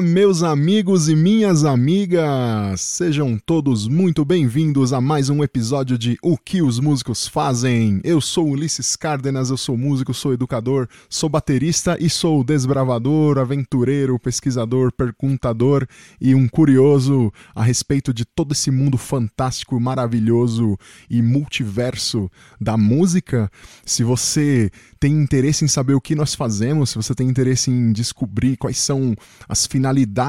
um Meus amigos e minhas amigas! Sejam todos muito bem-vindos a mais um episódio de O que os músicos fazem. Eu sou Ulisses Cárdenas, eu sou músico, sou educador, sou baterista e sou desbravador, aventureiro, pesquisador, perguntador e um curioso a respeito de todo esse mundo fantástico, maravilhoso e multiverso da música. Se você tem interesse em saber o que nós fazemos, se você tem interesse em descobrir quais são as finalidades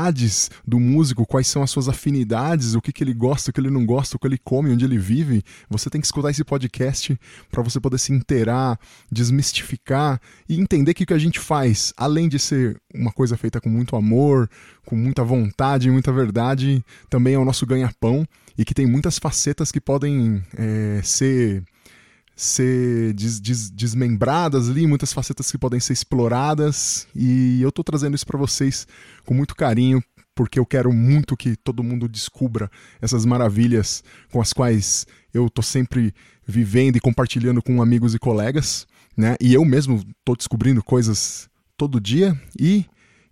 do músico, quais são as suas afinidades, o que, que ele gosta, o que ele não gosta, o que ele come, onde ele vive, você tem que escutar esse podcast para você poder se inteirar, desmistificar e entender que o que a gente faz, além de ser uma coisa feita com muito amor, com muita vontade, muita verdade, também é o nosso ganha-pão e que tem muitas facetas que podem é, ser ser des, des, desmembradas ali, muitas facetas que podem ser exploradas, e eu estou trazendo isso para vocês com muito carinho, porque eu quero muito que todo mundo descubra essas maravilhas com as quais eu estou sempre vivendo e compartilhando com amigos e colegas, né? E eu mesmo estou descobrindo coisas todo dia e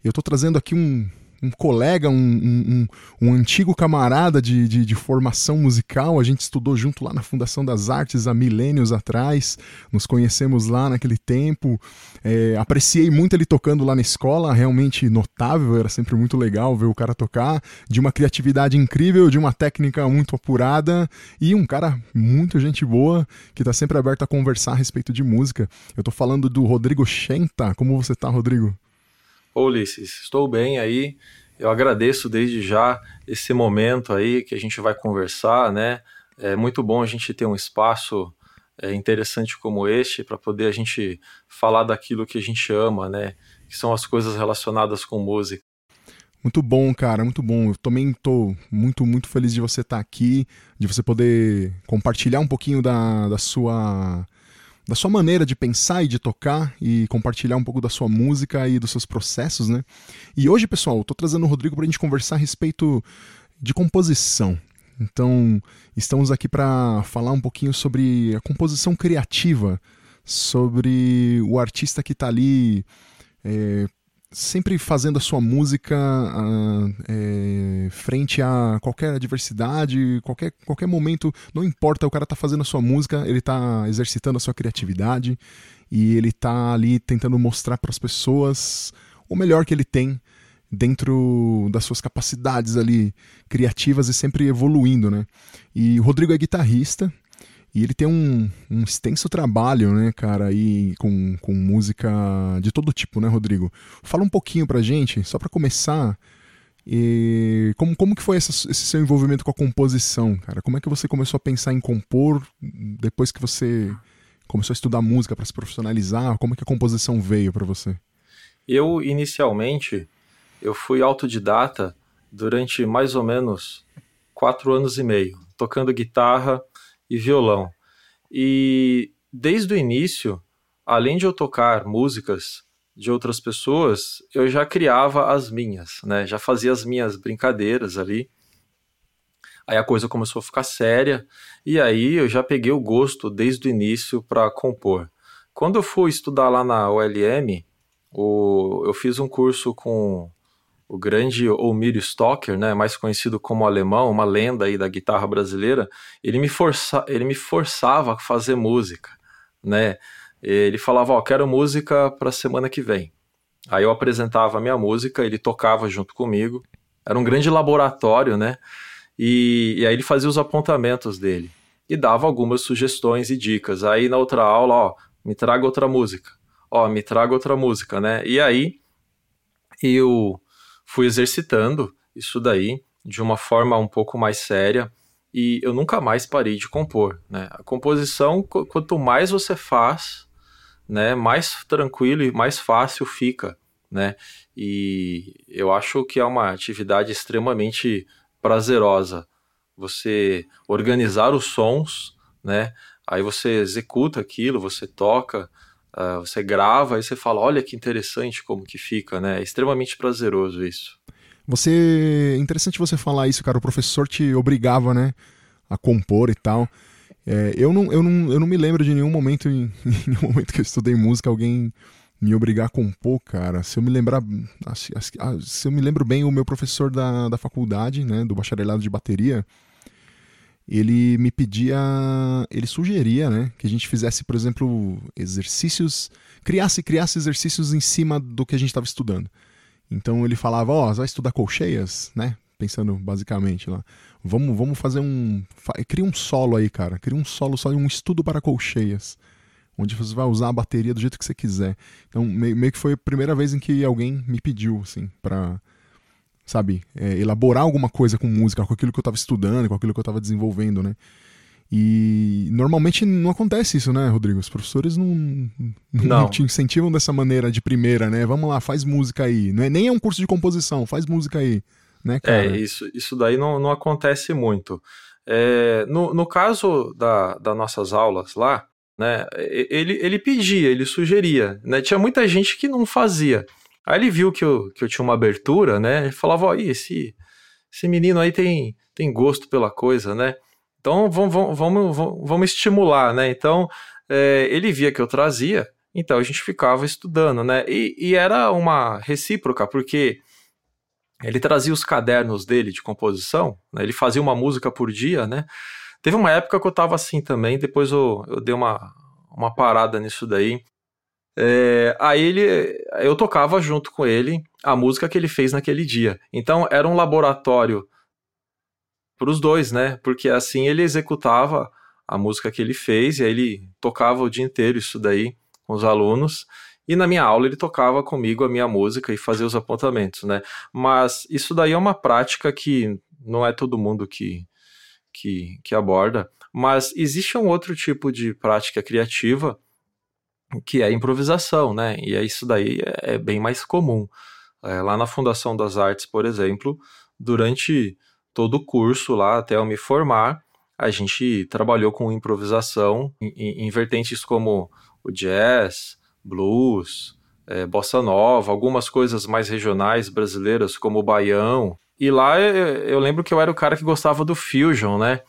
eu estou trazendo aqui um, um colega, um, um, um antigo camarada de, de, de, formação musical. A gente estudou junto lá na Fundação das Artes há milênios atrás, nos conhecemos lá naquele tempo. É, apreciei muito ele tocando lá na escola, realmente notável, era sempre muito legal ver o cara tocar, de uma criatividade incrível, de uma técnica muito apurada e um cara muito gente boa que está sempre aberto a conversar a respeito de música. Eu estou falando do Rodrigo Schenta. Como você está, Rodrigo? Ô Ulisses, estou bem aí. Eu agradeço desde já esse momento aí que a gente vai conversar, né? É muito bom a gente ter um espaço é, interessante como este para poder a gente falar daquilo que a gente ama, né? Que são as coisas relacionadas com música. Muito bom, cara, muito bom. Eu também estou muito, muito feliz de você estar tá aqui, de você poder compartilhar um pouquinho da, da sua da sua maneira de pensar e de tocar e compartilhar um pouco da sua música e dos seus processos, né? E hoje, pessoal, eu tô trazendo o Rodrigo para a gente conversar a respeito de composição. Então, estamos aqui para falar um pouquinho sobre a composição criativa, sobre o artista que está ali é, sempre fazendo a sua música uh, é, frente a qualquer adversidade, qualquer, qualquer momento, não importa, o cara tá fazendo a sua música, ele tá exercitando a sua criatividade e ele tá ali tentando mostrar para as pessoas o melhor que ele tem dentro das suas capacidades ali criativas e sempre evoluindo, né? E o Rodrigo é guitarrista, e ele tem um, um extenso trabalho, né, cara, aí com, com música de todo tipo, né, Rodrigo? Fala um pouquinho pra gente, só para começar, e como, como que foi essa, esse seu envolvimento com a composição, cara? Como é que você começou a pensar em compor depois que você começou a estudar música para se profissionalizar? Como é que a composição veio para você? Eu, inicialmente, eu fui autodidata durante mais ou menos quatro anos e meio, tocando guitarra e violão. E desde o início, além de eu tocar músicas de outras pessoas, eu já criava as minhas, né? Já fazia as minhas brincadeiras ali. Aí a coisa começou a ficar séria e aí eu já peguei o gosto desde o início para compor. Quando eu fui estudar lá na ULM, o, eu fiz um curso com o grande Omir Stocker, né, mais conhecido como alemão, uma lenda aí da guitarra brasileira, ele me, força, ele me forçava a fazer música, né? Ele falava, ó, quero música para semana que vem. Aí eu apresentava a minha música, ele tocava junto comigo. Era um grande laboratório, né? E, e aí ele fazia os apontamentos dele e dava algumas sugestões e dicas. Aí na outra aula, ó, me traga outra música. Ó, me traga outra música, né? E aí eu fui exercitando isso daí de uma forma um pouco mais séria e eu nunca mais parei de compor. Né? A composição, quanto mais você faz, né, mais tranquilo e mais fácil fica. Né? E eu acho que é uma atividade extremamente prazerosa. Você organizar os sons, né? aí você executa aquilo, você toca, Uh, você grava e você fala, olha que interessante como que fica, né? É extremamente prazeroso isso. Você, interessante você falar isso, cara. O professor te obrigava, né, a compor e tal. É, eu, não, eu, não, eu não me lembro de nenhum momento, em, em nenhum momento que eu estudei música, alguém me obrigar a compor, cara, se eu me lembrar, se eu me lembro bem, o meu professor da, da faculdade, né, do bacharelado de bateria, ele me pedia, ele sugeria, né, que a gente fizesse, por exemplo, exercícios, criasse, criasse exercícios em cima do que a gente estava estudando. Então ele falava, ó, oh, vai estudar colcheias, né? Pensando basicamente lá. Vamos, vamos fazer um. Cria um solo aí, cara. Cria um solo só um estudo para colcheias onde você vai usar a bateria do jeito que você quiser. Então, meio, que foi a primeira vez em que alguém me pediu, assim, pra, sabe, é, elaborar alguma coisa com música, com aquilo que eu estava estudando, com aquilo que eu estava desenvolvendo, né? E normalmente não acontece isso, né, Rodrigo? Os professores não, não, não, te incentivam dessa maneira de primeira, né? Vamos lá, faz música aí. Não é, nem é um curso de composição, faz música aí. Né, é, cara? É, isso, isso daí não, não acontece muito. É, no, no caso da, das nossas aulas lá, né? Ele, ele pedia, ele sugeria, né? Tinha muita gente que não fazia. Aí ele viu que eu, que eu tinha uma abertura, né? Ele falava, ó, esse, esse menino aí tem, tem gosto pela coisa, né? Então vamos, vamos, vamos, vamos estimular, né? Então é, ele via que eu trazia, então a gente ficava estudando, né? E, e era uma recíproca, porque ele trazia os cadernos dele de composição, né? ele fazia uma música por dia, né? Teve uma época que eu tava assim também, depois eu, eu dei uma, uma parada nisso daí. É, aí ele, eu tocava junto com ele a música que ele fez naquele dia. Então era um laboratório para os dois, né? Porque assim ele executava a música que ele fez e aí ele tocava o dia inteiro isso daí com os alunos. E na minha aula ele tocava comigo a minha música e fazia os apontamentos, né? Mas isso daí é uma prática que não é todo mundo que, que, que aborda, mas existe um outro tipo de prática criativa que é improvisação, né? E é isso daí é, é bem mais comum. É, lá na Fundação das Artes, por exemplo, durante todo o curso lá, até eu me formar, a gente trabalhou com improvisação em, em vertentes como o jazz, blues, é, bossa nova, algumas coisas mais regionais brasileiras como o baião, e lá eu, lembro que eu era o cara que gostava do Fusion, né?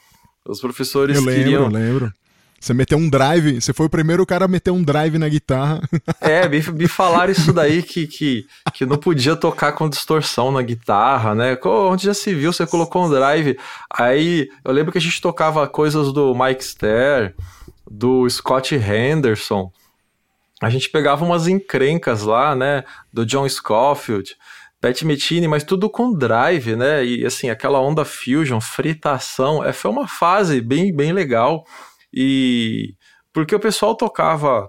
Os professores eu lembro, queriam... Eu lembro, Você meteu um drive, você foi o primeiro cara a meter um drive na guitarra. É, me, me falaram isso daí que, que, que não podia tocar com distorção na guitarra, né? Onde já se viu, você colocou um drive. Aí eu lembro que a gente tocava coisas do Mike Ster, do Scott Henderson. A gente pegava umas encrencas lá, né? Do John Scofield. Pat Metini, mas tudo com drive, né? E assim, aquela onda fusion, fritação, é, foi uma fase bem, bem legal. E porque o pessoal tocava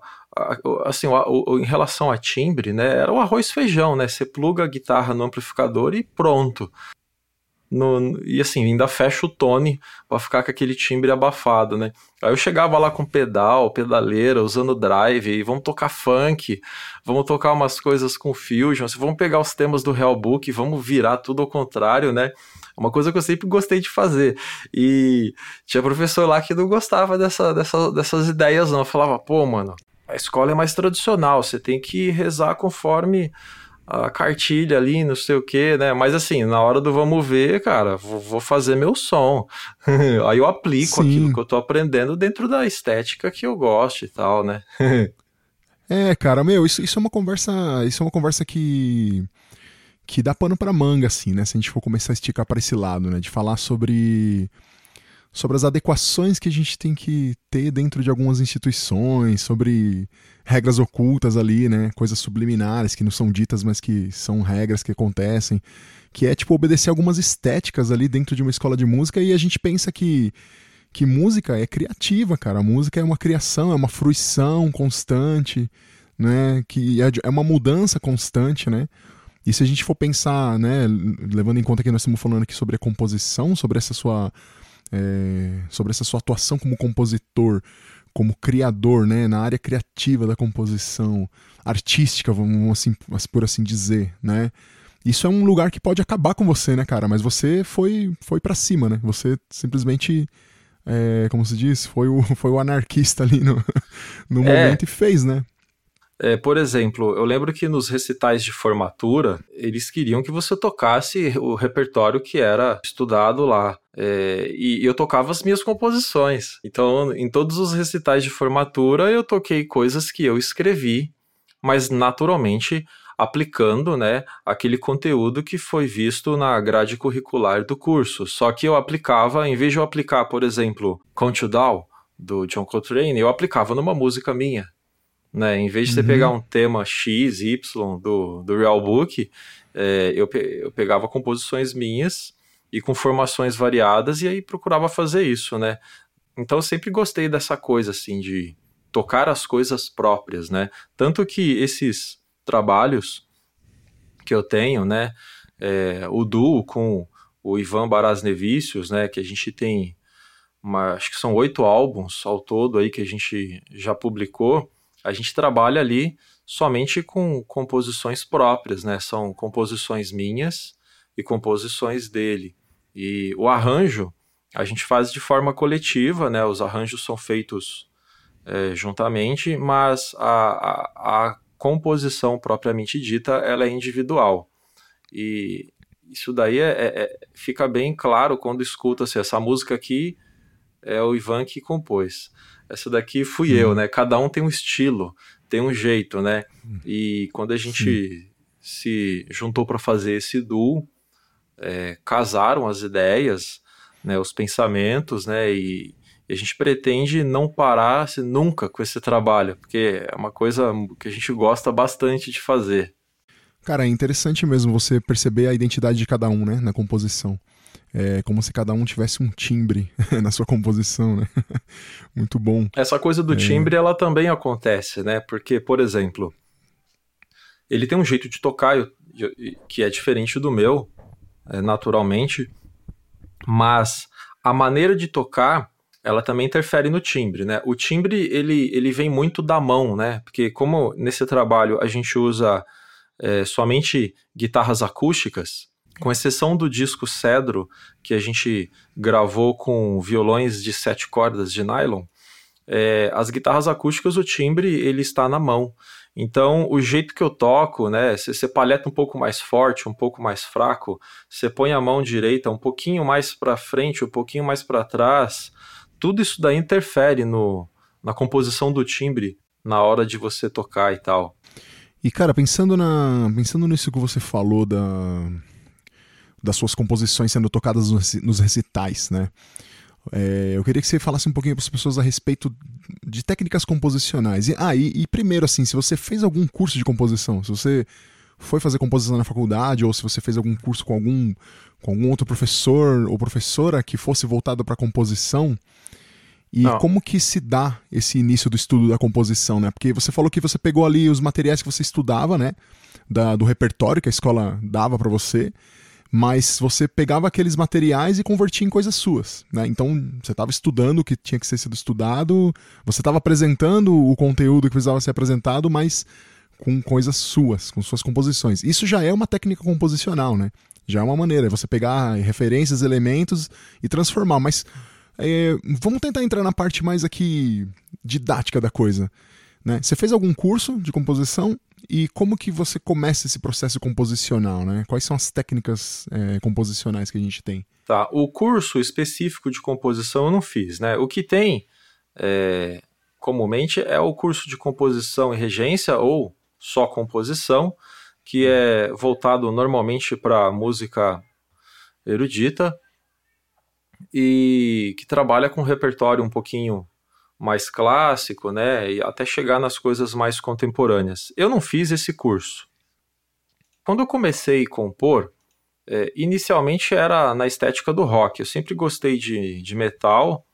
assim, o, o, em relação a timbre, né, era o arroz feijão, né? Você pluga a guitarra no amplificador e pronto. No, e assim, ainda fecha o tone para ficar com aquele timbre abafado, né? Aí eu chegava lá com pedal, pedaleira, usando drive, e vamos tocar funk, vamos tocar umas coisas com fusion, vamos pegar os temas do Real Book, vamos virar tudo ao contrário, né? Uma coisa que eu sempre gostei de fazer. E tinha professor lá que não gostava dessa, dessa, dessas ideias, não. Eu falava, pô, mano, a escola é mais tradicional, você tem que rezar conforme a cartilha ali, não sei o que, né? Mas assim, na hora do vamos ver, cara, vou, fazer meu som. Aí eu aplico Sim. aquilo que eu tô aprendendo dentro da estética que eu gosto e tal, né? é, cara, meu, isso, isso é uma conversa. Isso é uma conversa que. Que dá pano pra manga, assim, né? Se a gente for começar a esticar para esse lado, né? De falar sobre sobre as adequações que a gente tem que ter dentro de algumas instituições, sobre regras ocultas ali, né? Coisas subliminares que não são ditas, mas que são regras que acontecem, que é tipo obedecer algumas estéticas ali dentro de uma escola de música e a gente pensa que que música é criativa, cara. A música é uma criação, é uma fruição constante, né? Que é, é uma mudança constante, né? E se a gente for pensar, né, levando em conta que nós estamos falando aqui sobre a composição, sobre essa sua é, sobre essa sua atuação como compositor, como criador, né, na área criativa da composição, artística, vamos assim, por assim dizer, né? Isso é um lugar que pode acabar com você, né, cara? Mas você foi foi para cima, né? Você simplesmente é, como se diz, foi o, foi o anarquista ali no, no é. momento e fez, né? É, por exemplo, eu lembro que nos recitais de formatura, eles queriam que você tocasse o repertório que era estudado lá. É, e eu tocava as minhas composições. Então, em todos os recitais de formatura, eu toquei coisas que eu escrevi mas naturalmente aplicando né, aquele conteúdo que foi visto na grade curricular do curso. Só que eu aplicava, em vez de eu aplicar, por exemplo, Count Down, do John Coltrane, eu aplicava numa música minha. Né? Em vez de você uhum. pegar um tema X, Y do, do Real Book, é, eu, eu pegava composições minhas e com formações variadas e aí procurava fazer isso, né? Então eu sempre gostei dessa coisa assim de tocar as coisas próprias, né? Tanto que esses trabalhos que eu tenho, né? É, o duo com o Ivan Barasnevicius, né? Que a gente tem, uma, acho que são oito álbuns ao todo aí que a gente já publicou. A gente trabalha ali somente com composições próprias, né? São composições minhas e composições dele. E o arranjo a gente faz de forma coletiva, né? Os arranjos são feitos é, juntamente, mas a, a, a, composição propriamente dita ela é individual. E isso daí é, é, é fica bem claro quando escuta assim, essa música aqui é o Ivan que compôs. Essa daqui fui eu, né? Cada um tem um estilo, tem um jeito, né? E quando a gente Sim. se juntou para fazer esse duo, é, casaram as ideias, né, os pensamentos, né, e, e, a gente pretende não parar assim, nunca com esse trabalho, porque é uma coisa que a gente gosta bastante de fazer. Cara, é interessante mesmo você perceber a identidade de cada um, né, na composição. É como se cada um tivesse um timbre na sua composição, né? Muito bom. Essa coisa do é... timbre, ela também acontece, né? Porque, por exemplo, ele tem um jeito de tocar que é diferente do meu, é, naturalmente, mas a maneira de tocar ela também interfere no timbre, né? O timbre ele, ele vem muito da mão, né? Porque como nesse trabalho a gente usa é, somente guitarras acústicas, com exceção do disco Cedro que a gente gravou com violões de sete cordas de nylon, é, as guitarras acústicas o timbre ele está na mão. Então, o jeito que eu toco, né? Você palheta um pouco mais forte, um pouco mais fraco, você põe a mão direita um pouquinho mais para frente, um pouquinho mais para trás, tudo isso daí interfere no, na composição do timbre na hora de você tocar e tal. E cara, pensando na pensando nisso que você falou da das suas composições sendo tocadas nos recitais, né? É, eu queria que você falasse um pouquinho para as pessoas a respeito de técnicas composicionais. E, ah, e, e, primeiro, assim, se você fez algum curso de composição, se você foi fazer composição na faculdade, ou se você fez algum curso com algum, com algum outro professor ou professora que fosse voltado para composição, e Não. como que se dá esse início do estudo da composição, né? Porque você falou que você pegou ali os materiais que você estudava, né? Da, do repertório que a escola dava para você mas você pegava aqueles materiais e convertia em coisas suas, né? Então você estava estudando o que tinha que ser sido estudado, você estava apresentando o conteúdo que precisava ser apresentado, mas com coisas suas, com suas composições. Isso já é uma técnica composicional, né? Já é uma maneira, é você pegar referências, elementos e transformar. Mas é, vamos tentar entrar na parte mais aqui didática da coisa. Né? Você fez algum curso de composição e como que você começa esse processo composicional, né? Quais são as técnicas é, composicionais que a gente tem? Tá, o curso específico de composição eu não fiz, né? O que tem é, comumente é o curso de composição e regência ou só composição, que é voltado normalmente para música erudita e que trabalha com repertório um pouquinho mais clássico, né, e até chegar nas coisas mais contemporâneas. Eu não fiz esse curso. Quando eu comecei a compor, é, inicialmente era na estética do rock. Eu sempre gostei de, de metal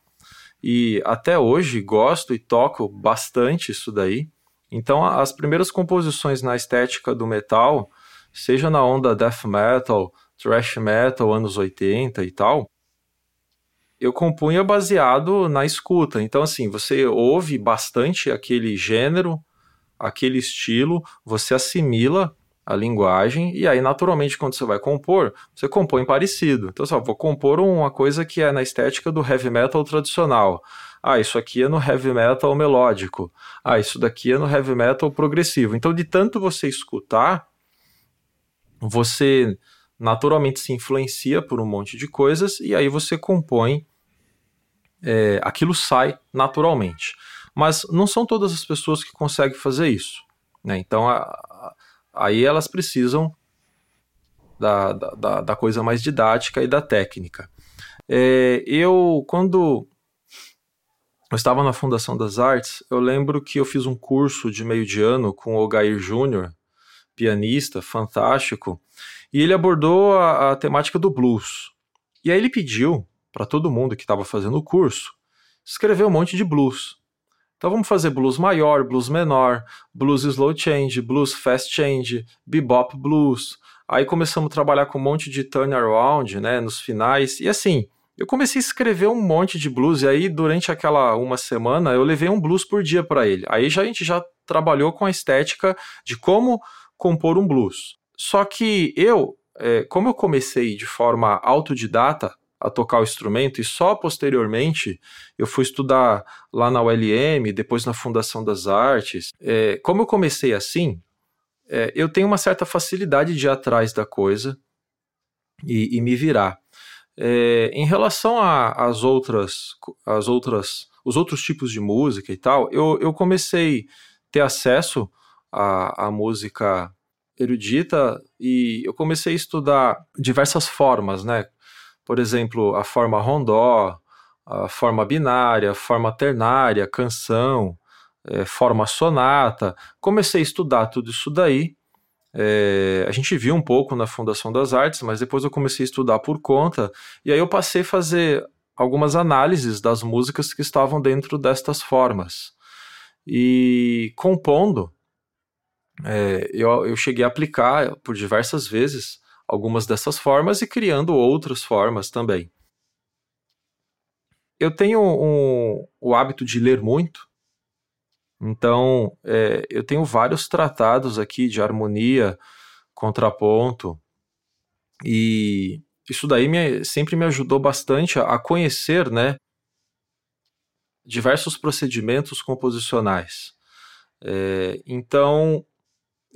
e até hoje gosto e toco bastante isso daí. Então, as primeiras composições na estética do metal, seja na onda death metal, thrash metal, anos 80 e tal, eu compunha baseado na escuta. Então, assim, você ouve bastante aquele gênero, aquele estilo, você assimila a linguagem, e aí, naturalmente, quando você vai compor, você compõe parecido. Então, só vou compor uma coisa que é na estética do heavy metal tradicional. Ah, isso aqui é no heavy metal melódico. Ah, isso daqui é no heavy metal progressivo. Então, de tanto você escutar, você naturalmente se influencia por um monte de coisas e aí você compõe, é, aquilo sai naturalmente. Mas não são todas as pessoas que conseguem fazer isso. Né? Então, a, a, aí elas precisam da, da, da, coisa mais didática e da técnica. É, eu, quando eu estava na Fundação das Artes, eu lembro que eu fiz um curso de meio de ano com o Gair Júnior, pianista fantástico, e ele abordou a, a temática do blues. E aí ele pediu para todo mundo que estava fazendo o curso escrever um monte de blues. Então vamos fazer blues maior, blues menor, blues slow change, blues fast change, bebop blues. Aí começamos a trabalhar com um monte de turnaround, né, nos finais. E assim, eu comecei a escrever um monte de blues e aí durante aquela uma semana eu levei um blues por dia para ele. Aí já a gente já trabalhou com a estética de como compor um blues. Só que eu, é, como eu comecei de forma autodidata, a tocar o instrumento e só posteriormente eu fui estudar lá na ULM, depois na Fundação das Artes. É, como eu comecei assim, é, eu tenho uma certa facilidade de ir atrás da coisa e, e me virar. É, em relação às outras, as outras, os outros tipos de música e tal, eu, eu comecei ter acesso à, à música erudita e eu comecei a estudar diversas formas, né? por exemplo, a forma rondó, a forma binária, a forma ternária, canção, é, forma sonata. Comecei a estudar tudo isso daí. É, a gente viu um pouco na Fundação das Artes, mas depois eu comecei a estudar por conta, e aí eu passei a fazer algumas análises das músicas que estavam dentro destas formas. E compondo, é, eu, eu cheguei a aplicar por diversas vezes algumas dessas formas e criando outras formas também. Eu tenho um, o hábito de ler muito, então é, eu tenho vários tratados aqui de harmonia, contraponto, e isso daí me, sempre me ajudou bastante a, a conhecer né, diversos procedimentos composicionais. É, então,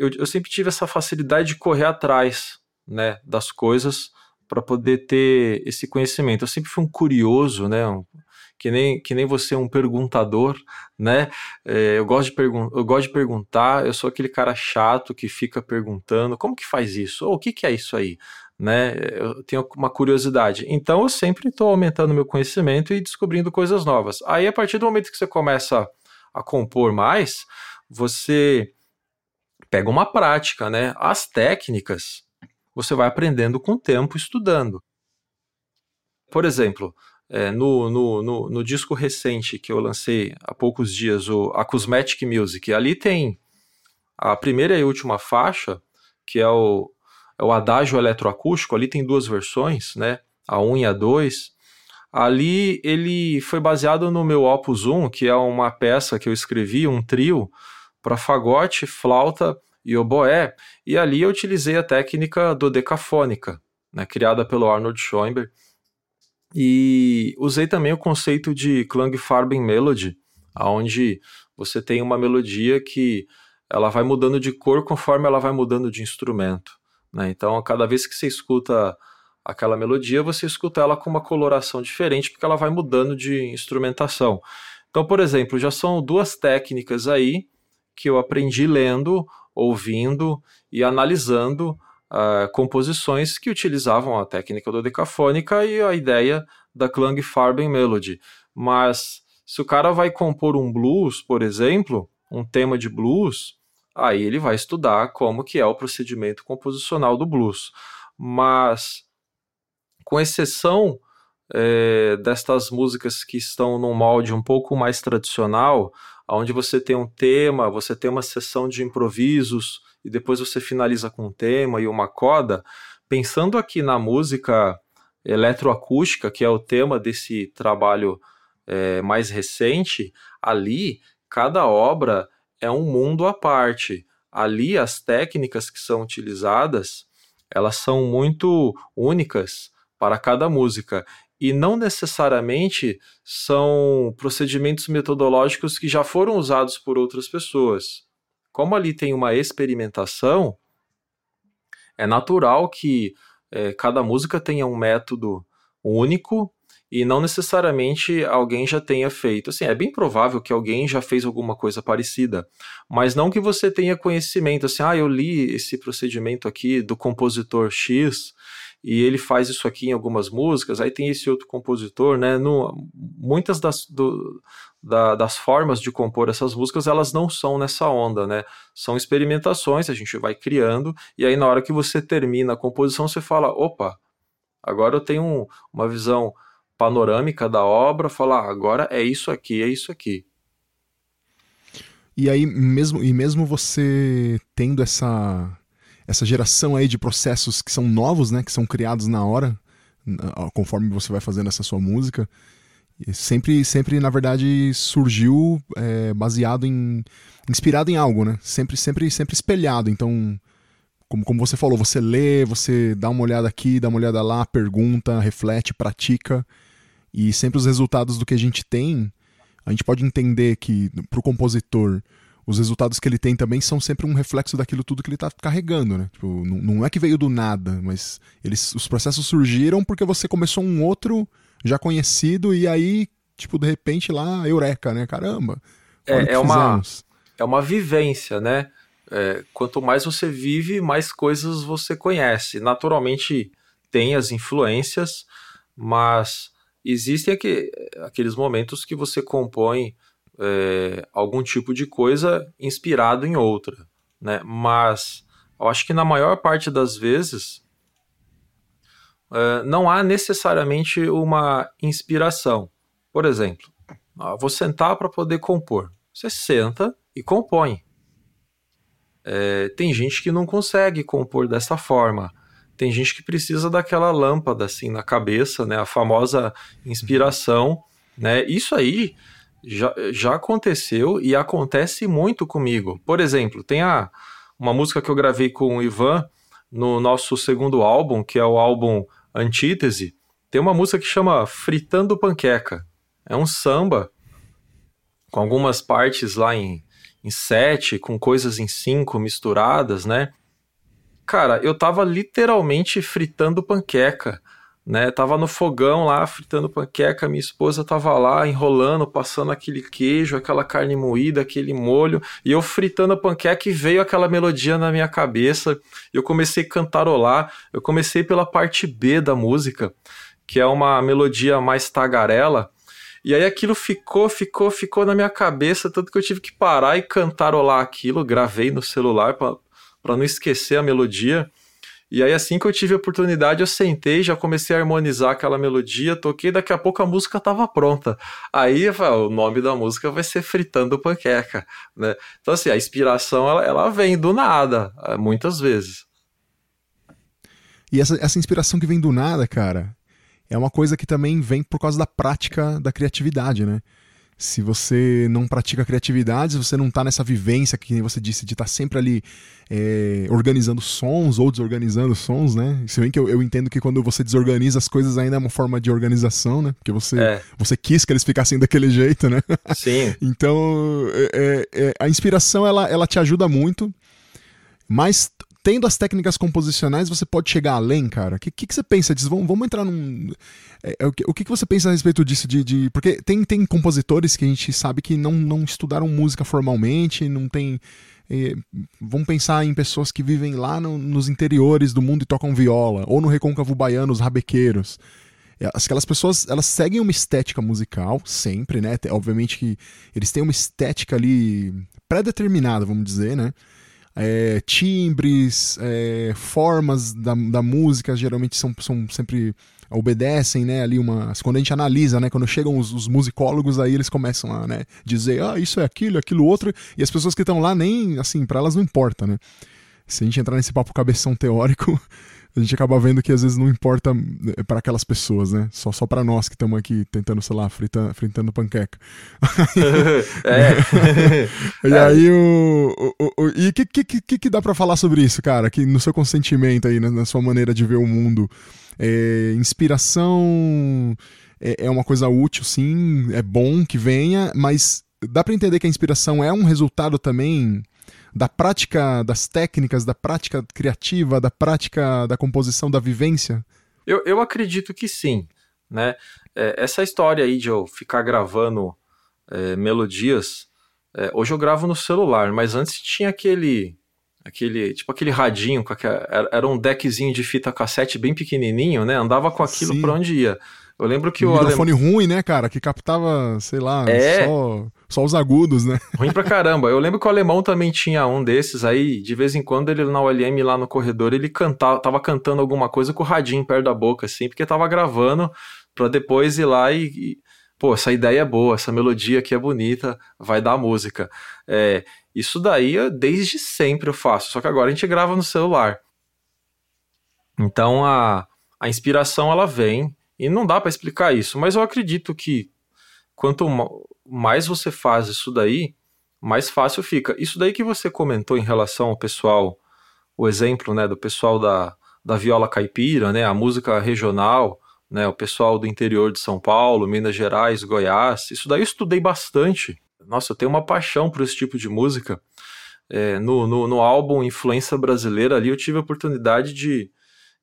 eu, eu, sempre tive essa facilidade de correr atrás né, das coisas para poder ter esse conhecimento. Eu sempre fui um curioso, né, um, que nem, que nem você um perguntador, né? É, eu, gosto de pergun eu gosto de perguntar, eu sou aquele cara chato que fica perguntando como que faz isso? Ou o que, que é isso aí? Né? Eu tenho uma curiosidade. Então eu sempre estou aumentando meu conhecimento e descobrindo coisas novas. Aí, a partir do momento que você começa a compor mais, você pega uma prática, né? As técnicas você vai aprendendo com o tempo, estudando. Por exemplo, é, no, no, no, no, disco recente que eu lancei há poucos dias, o, a Cosmetic Music, ali tem a primeira e última faixa, que é o, é o adágio eletroacústico, ali tem duas versões, né? A 1 e a 2. Ali ele foi baseado no meu Opus 1, que é uma peça que eu escrevi, um trio, para fagote, flauta e oboé, e ali eu utilizei a técnica dodecafônica, né, criada pelo Arnold Schoenberg, e usei também o conceito de Klangfarben Melody, onde você tem uma melodia que ela vai mudando de cor conforme ela vai mudando de instrumento. Né? Então, cada vez que você escuta aquela melodia, você escuta ela com uma coloração diferente, porque ela vai mudando de instrumentação. Então, por exemplo, já são duas técnicas aí que eu aprendi lendo ouvindo e analisando uh, composições que utilizavam a técnica do decafônica e a ideia da Klangfarben Melody. Mas se o cara vai compor um blues, por exemplo, um tema de blues, aí ele vai estudar como que é o procedimento composicional do blues. Mas, com exceção é, destas músicas que estão num molde um pouco mais tradicional, onde você tem um tema, você tem uma sessão de improvisos e depois você finaliza com um tema e uma coda, pensando aqui na música eletroacústica, que é o tema desse trabalho é, mais recente, ali cada obra é um mundo à parte. Ali as técnicas que são utilizadas, elas são muito únicas para cada música e não necessariamente são procedimentos metodológicos que já foram usados por outras pessoas. Como ali tem uma experimentação, é natural que é, cada música tenha um método único e não necessariamente alguém já tenha feito. Assim, é bem provável que alguém já fez alguma coisa parecida, mas não que você tenha conhecimento, assim, ah, eu li esse procedimento aqui do compositor X e ele faz isso aqui em algumas músicas, aí tem esse outro compositor, né? No, muitas das, do, da, das formas de compor essas músicas, elas não são nessa onda, né? São experimentações, a gente vai criando, e aí na hora que você termina a composição, você fala, opa, agora eu tenho um, uma visão panorâmica da obra, falar ah, agora é isso aqui, é isso aqui. E aí mesmo e mesmo você tendo essa essa geração aí de processos que são novos, né, que são criados na hora, conforme você vai fazendo essa sua música, sempre sempre na verdade surgiu é, baseado em inspirado em algo, né? Sempre sempre sempre espelhado. Então como, como você falou, você lê, você dá uma olhada aqui, dá uma olhada lá, pergunta, reflete, pratica e sempre os resultados do que a gente tem, a gente pode entender que para o compositor os resultados que ele tem também são sempre um reflexo daquilo tudo que ele está carregando, né? Tipo, não, não, é que veio do nada, mas eles, os processos surgiram porque você começou um outro já conhecido e aí, tipo, de repente lá, eureka, né? Caramba. É, é uma, é uma vivência, né? É, quanto mais você vive, mais coisas você conhece. Naturalmente tem as influências, mas existem aqui, aqueles momentos que você compõe é, algum tipo de coisa inspirado em outra, né? Mas eu acho que na maior parte das vezes é, não há necessariamente uma inspiração. Por exemplo, vou sentar para poder compor. Você senta e compõe. É, tem gente que não consegue compor dessa forma. Tem gente que precisa daquela lâmpada assim na cabeça, né? A famosa inspiração, né? Isso aí já, já aconteceu e acontece muito comigo. Por exemplo, tem a, uma música que eu gravei com o Ivan no nosso segundo álbum, que é o álbum Antítese. Tem uma música que chama Fritando Panqueca. É um samba com algumas partes lá em, em sete, com coisas em cinco misturadas, né? Cara, eu tava literalmente fritando panqueca, né? Tava no fogão lá fritando panqueca, minha esposa tava lá enrolando, passando aquele queijo, aquela carne moída, aquele molho, e eu fritando a panqueca e veio aquela melodia na minha cabeça. Eu comecei a cantarolar, eu comecei pela parte B da música, que é uma melodia mais tagarela. E aí aquilo ficou, ficou, ficou na minha cabeça, tanto que eu tive que parar e cantarolar aquilo, gravei no celular para para não esquecer a melodia. E aí, assim que eu tive a oportunidade, eu sentei, já comecei a harmonizar aquela melodia, toquei, daqui a pouco a música estava pronta. Aí, o nome da música vai ser Fritando Panqueca, né? Então, assim, a inspiração, ela, ela vem do nada, eh, muitas vezes. E essa, essa inspiração que vem do nada, cara, é uma coisa que também vem por causa da prática da criatividade, né? Se você não pratica criatividade, se você não está nessa vivência que você disse de estar tá sempre ali é, organizando sons ou desorganizando sons, né? Se bem que eu, eu, entendo que quando você desorganiza as coisas ainda é uma forma de organização, né? Porque você, é. você quis que eles ficassem daquele jeito, né? Sim. então, é, é, é, a inspiração ela, ela te ajuda muito, mas tendo as técnicas composicionais, você pode chegar além, cara. O que, que, que, você pensa disso? Vamos, vamos entrar num. É, é, o, que, o que, você pensa a respeito disso? De, de, porque tem, tem compositores que a gente sabe que não, não estudaram música formalmente, não tem. É, vamos pensar em pessoas que vivem lá no, nos interiores do mundo e tocam viola, ou no recôncavo baiano, os rabequeiros. É, aquelas pessoas, elas seguem uma estética musical, sempre, né? Obviamente que eles têm uma estética ali pré-determinada, vamos dizer, né? É, timbres, é, formas da, da música geralmente são, são sempre obedecem, né, ali uma, quando a gente analisa, né, quando chegam os, os, musicólogos aí eles começam a, né, dizer, ah, isso é aquilo, aquilo outro, e as pessoas que estão lá nem, assim, para elas não importa, né. Se a gente entrar nesse papo cabeção teórico, a gente acaba vendo que às vezes não importa eh, para aquelas pessoas, né? Só, só para nós que estamos aqui tentando, sei lá, fritando, fritando panqueca. é. e aí o, o, o e o que, que, que, que dá para falar sobre isso, cara? Que no seu consentimento aí, na, na sua maneira de ver o mundo, é, inspiração é, é uma coisa útil, sim, é bom que venha, mas dá para entender que a inspiração é um resultado também da prática das técnicas, da prática criativa, da prática da composição, da vivência? Eu, eu acredito que sim. né? É, essa história aí de eu ficar gravando é, melodias, é, hoje eu gravo no celular, mas antes tinha aquele aquele tipo aquele radinho era um deckzinho de fita cassete bem pequenininho, né? Andava com aquilo para onde ia. Eu lembro que um o microfone alem... ruim, né, cara, que captava, sei lá, é... só, só os agudos, né? Ruim pra caramba. Eu lembro que o alemão também tinha um desses aí, de vez em quando ele na OLM lá no corredor, ele cantava, tava cantando alguma coisa com o radinho perto da boca assim, porque tava gravando para depois ir lá e, e pô, essa ideia é boa, essa melodia aqui é bonita, vai dar música. É, isso daí eu, desde sempre eu faço, só que agora a gente grava no celular. Então a, a inspiração ela vem e não dá para explicar isso, mas eu acredito que quanto mais você faz isso daí, mais fácil fica. Isso daí que você comentou em relação ao pessoal, o exemplo né, do pessoal da, da viola caipira, né, a música regional, né, o pessoal do interior de São Paulo, Minas Gerais, Goiás, isso daí eu estudei bastante. Nossa, eu tenho uma paixão por esse tipo de música. É, no, no, no, álbum Influência Brasileira ali eu tive a oportunidade de,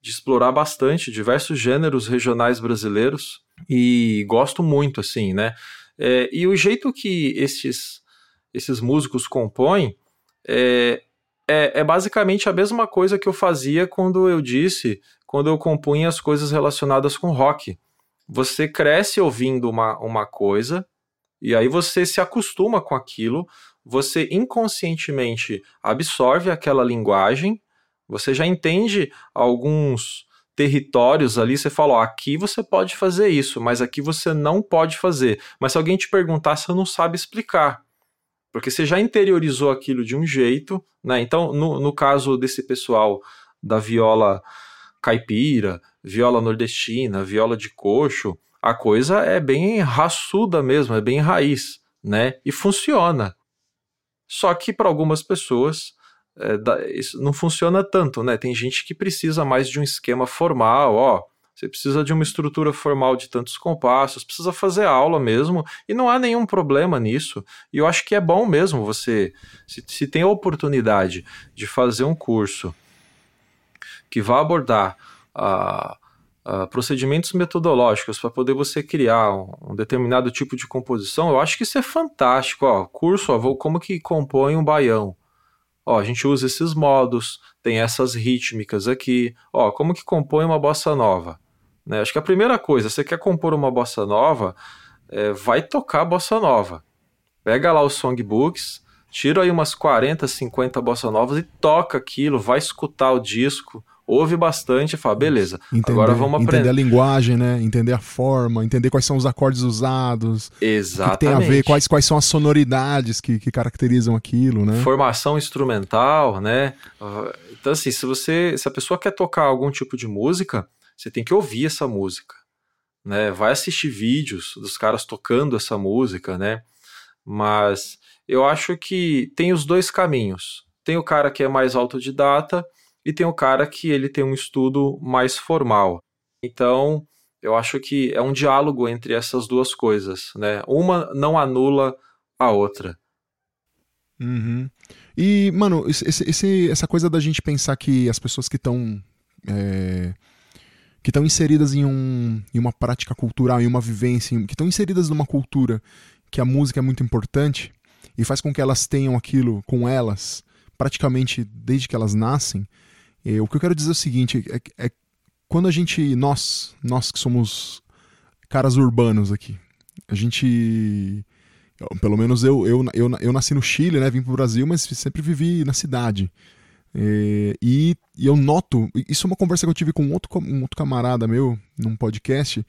de explorar bastante diversos gêneros regionais brasileiros e gosto muito, assim, né? É, e o jeito que esses, esses músicos compõem é, é, é, basicamente a mesma coisa que eu fazia quando eu disse quando eu compunha as coisas relacionadas com rock. Você cresce ouvindo uma, uma coisa, e aí você se acostuma com aquilo, você inconscientemente absorve aquela linguagem, você já entende alguns territórios ali, você fala, ó, aqui você pode fazer isso, mas aqui você não pode fazer. Mas se alguém te perguntar, você não sabe explicar. Porque você já interiorizou aquilo de um jeito, né? Então, no, no caso desse pessoal da viola caipira, viola nordestina, viola de coxo, a coisa é bem raçuda mesmo, é bem raiz, né? E funciona. Só que para algumas pessoas é, isso não funciona tanto, né? Tem gente que precisa mais de um esquema formal, ó. Você precisa de uma estrutura formal de tantos compassos, precisa fazer aula mesmo, e não há nenhum problema nisso. E eu acho que é bom mesmo você, se, se tem a oportunidade de fazer um curso que vá abordar uh, uh, procedimentos metodológicos para poder você criar um, um, determinado tipo de composição, eu acho que isso é fantástico. Ó, curso, ó, vou, como que compõe um baião? Ó, a gente usa esses modos, tem essas rítmicas aqui. Ó, como que compõe uma bossa nova? Né? Acho que a primeira coisa, você quer compor uma bossa nova, é, vai tocar bossa nova. Pega lá os songbooks, tira aí umas 40, 50 bossa novas e toca aquilo, vai escutar o disco, ouve bastante e fala, beleza, entender, agora vamos aprender. Entender a linguagem, né? Entender a forma, entender quais são os acordes usados. Exatamente. O que tem a ver, quais, quais são as sonoridades que, que caracterizam aquilo, né? Formação instrumental, né? Então, assim, se você. Se a pessoa quer tocar algum tipo de música, você tem que ouvir essa música. Né? Vai assistir vídeos dos caras tocando essa música, né? Mas eu acho que tem os dois caminhos. Tem o cara que é mais autodidata e tem o cara que ele tem um estudo mais formal. Então, eu acho que é um diálogo entre essas duas coisas, né? Uma não anula a outra. Uhum. E, mano, esse, esse, essa coisa da gente pensar que as pessoas que estão é, que estão inseridas em, um, em uma prática cultural, em uma vivência, que estão inseridas numa cultura que a música é muito importante e faz com que elas tenham aquilo com elas praticamente desde que elas nascem, o que eu quero dizer é o seguinte: é, é, quando a gente, nós, nós que somos caras urbanos aqui, a gente. Pelo menos eu, eu, eu, eu nasci no Chile, né? Vim pro Brasil, mas sempre vivi na cidade. É, e, e, eu noto, isso é uma conversa que eu tive com outro, um outro camarada meu num podcast,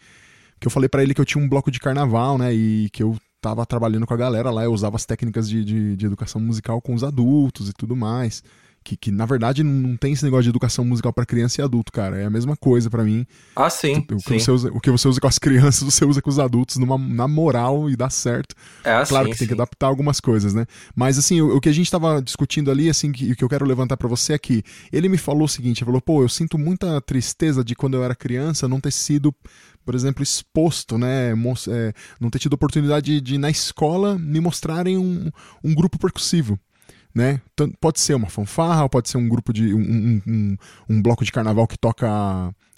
que eu falei para ele que eu tinha um bloco de carnaval, né? E que eu tava trabalhando com a galera lá, eu usava as técnicas de, de, de educação musical com os adultos e tudo mais que, que na verdade não tem esse negócio de educação musical para criança e adulto, cara. É a mesma coisa para mim. Ah, sim. O que, sim. Você usa, o que você usa com as crianças, você usa com os adultos numa, na moral e dá certo. É assim, claro que tem que adaptar algumas coisas, né? Mas assim, o, o que a gente tava discutindo ali, assim, que, o que eu quero levantar para você é que ele me falou o seguinte: ele falou, pô, eu sinto muita tristeza de quando eu era criança não ter sido por exemplo, exposto, né? É, não ter tido oportunidade de, de, na escola, me mostrarem um, um grupo percussivo né? Pode ser uma fanfarra, pode ser um grupo de. um, um, um bloco de carnaval que toca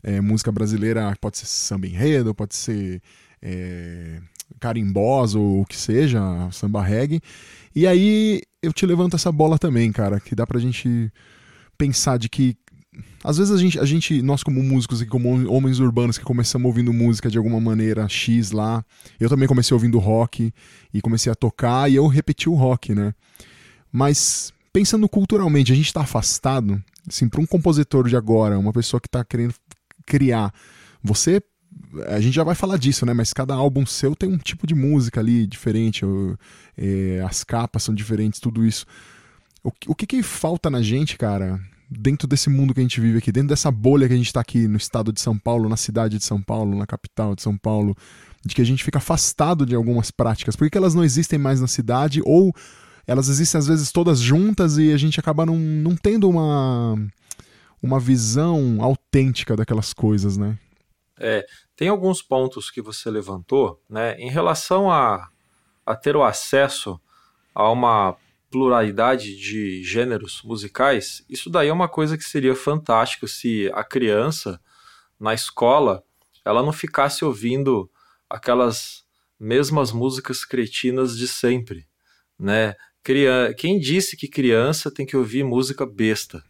é, música brasileira, pode ser samba enredo, pode ser é, carimbós ou o que seja, samba reggae. E aí eu te levanto essa bola também, cara, que dá pra gente pensar de que às vezes a gente, a gente, nós como músicos e como homens urbanos que começamos ouvindo música de alguma maneira X lá, eu também comecei ouvindo rock e comecei a tocar e eu repeti o rock, né? Mas pensando culturalmente, a gente está afastado, assim, para um compositor de agora, uma pessoa que está querendo criar, você a gente já vai falar disso, né? Mas cada álbum seu tem um tipo de música ali diferente, é, as capas são diferentes, tudo isso. O, o que, que falta na gente, cara, dentro desse mundo que a gente vive aqui, dentro dessa bolha que a gente está aqui no estado de São Paulo, na cidade de São Paulo, na capital de São Paulo, de que a gente fica afastado de algumas práticas? Por que, que elas não existem mais na cidade? Ou elas existem às vezes todas juntas e a gente acaba não, não tendo uma, uma visão autêntica daquelas coisas, né? É, tem alguns pontos que você levantou, né, em relação a, a ter o acesso a uma pluralidade de gêneros musicais, isso daí é uma coisa que seria fantástico se a criança na escola ela não ficasse ouvindo aquelas mesmas músicas cretinas de sempre, né? Quem disse que criança tem que ouvir música besta?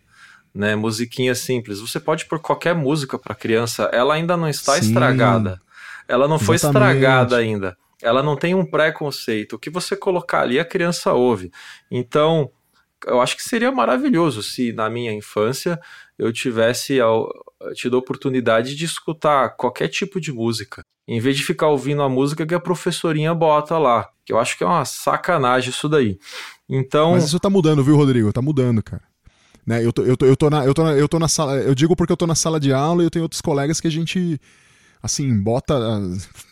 né? Musiquinha simples. Você pode pôr qualquer música para criança, ela ainda não está Sim, estragada. Ela não exatamente. foi estragada ainda. Ela não tem um preconceito. O que você colocar ali, a criança ouve. Então, eu acho que seria maravilhoso se na minha infância eu tivesse tido a oportunidade de escutar qualquer tipo de música, em vez de ficar ouvindo a música que a professorinha bota lá, que eu acho que é uma sacanagem isso daí. Então, Mas isso tá mudando, viu, Rodrigo? Tá mudando, cara. Né? Eu, tô, eu, tô, eu, tô na, eu, tô na, eu tô na sala. Eu digo porque eu tô na sala de aula e eu tenho outros colegas que a gente assim, bota,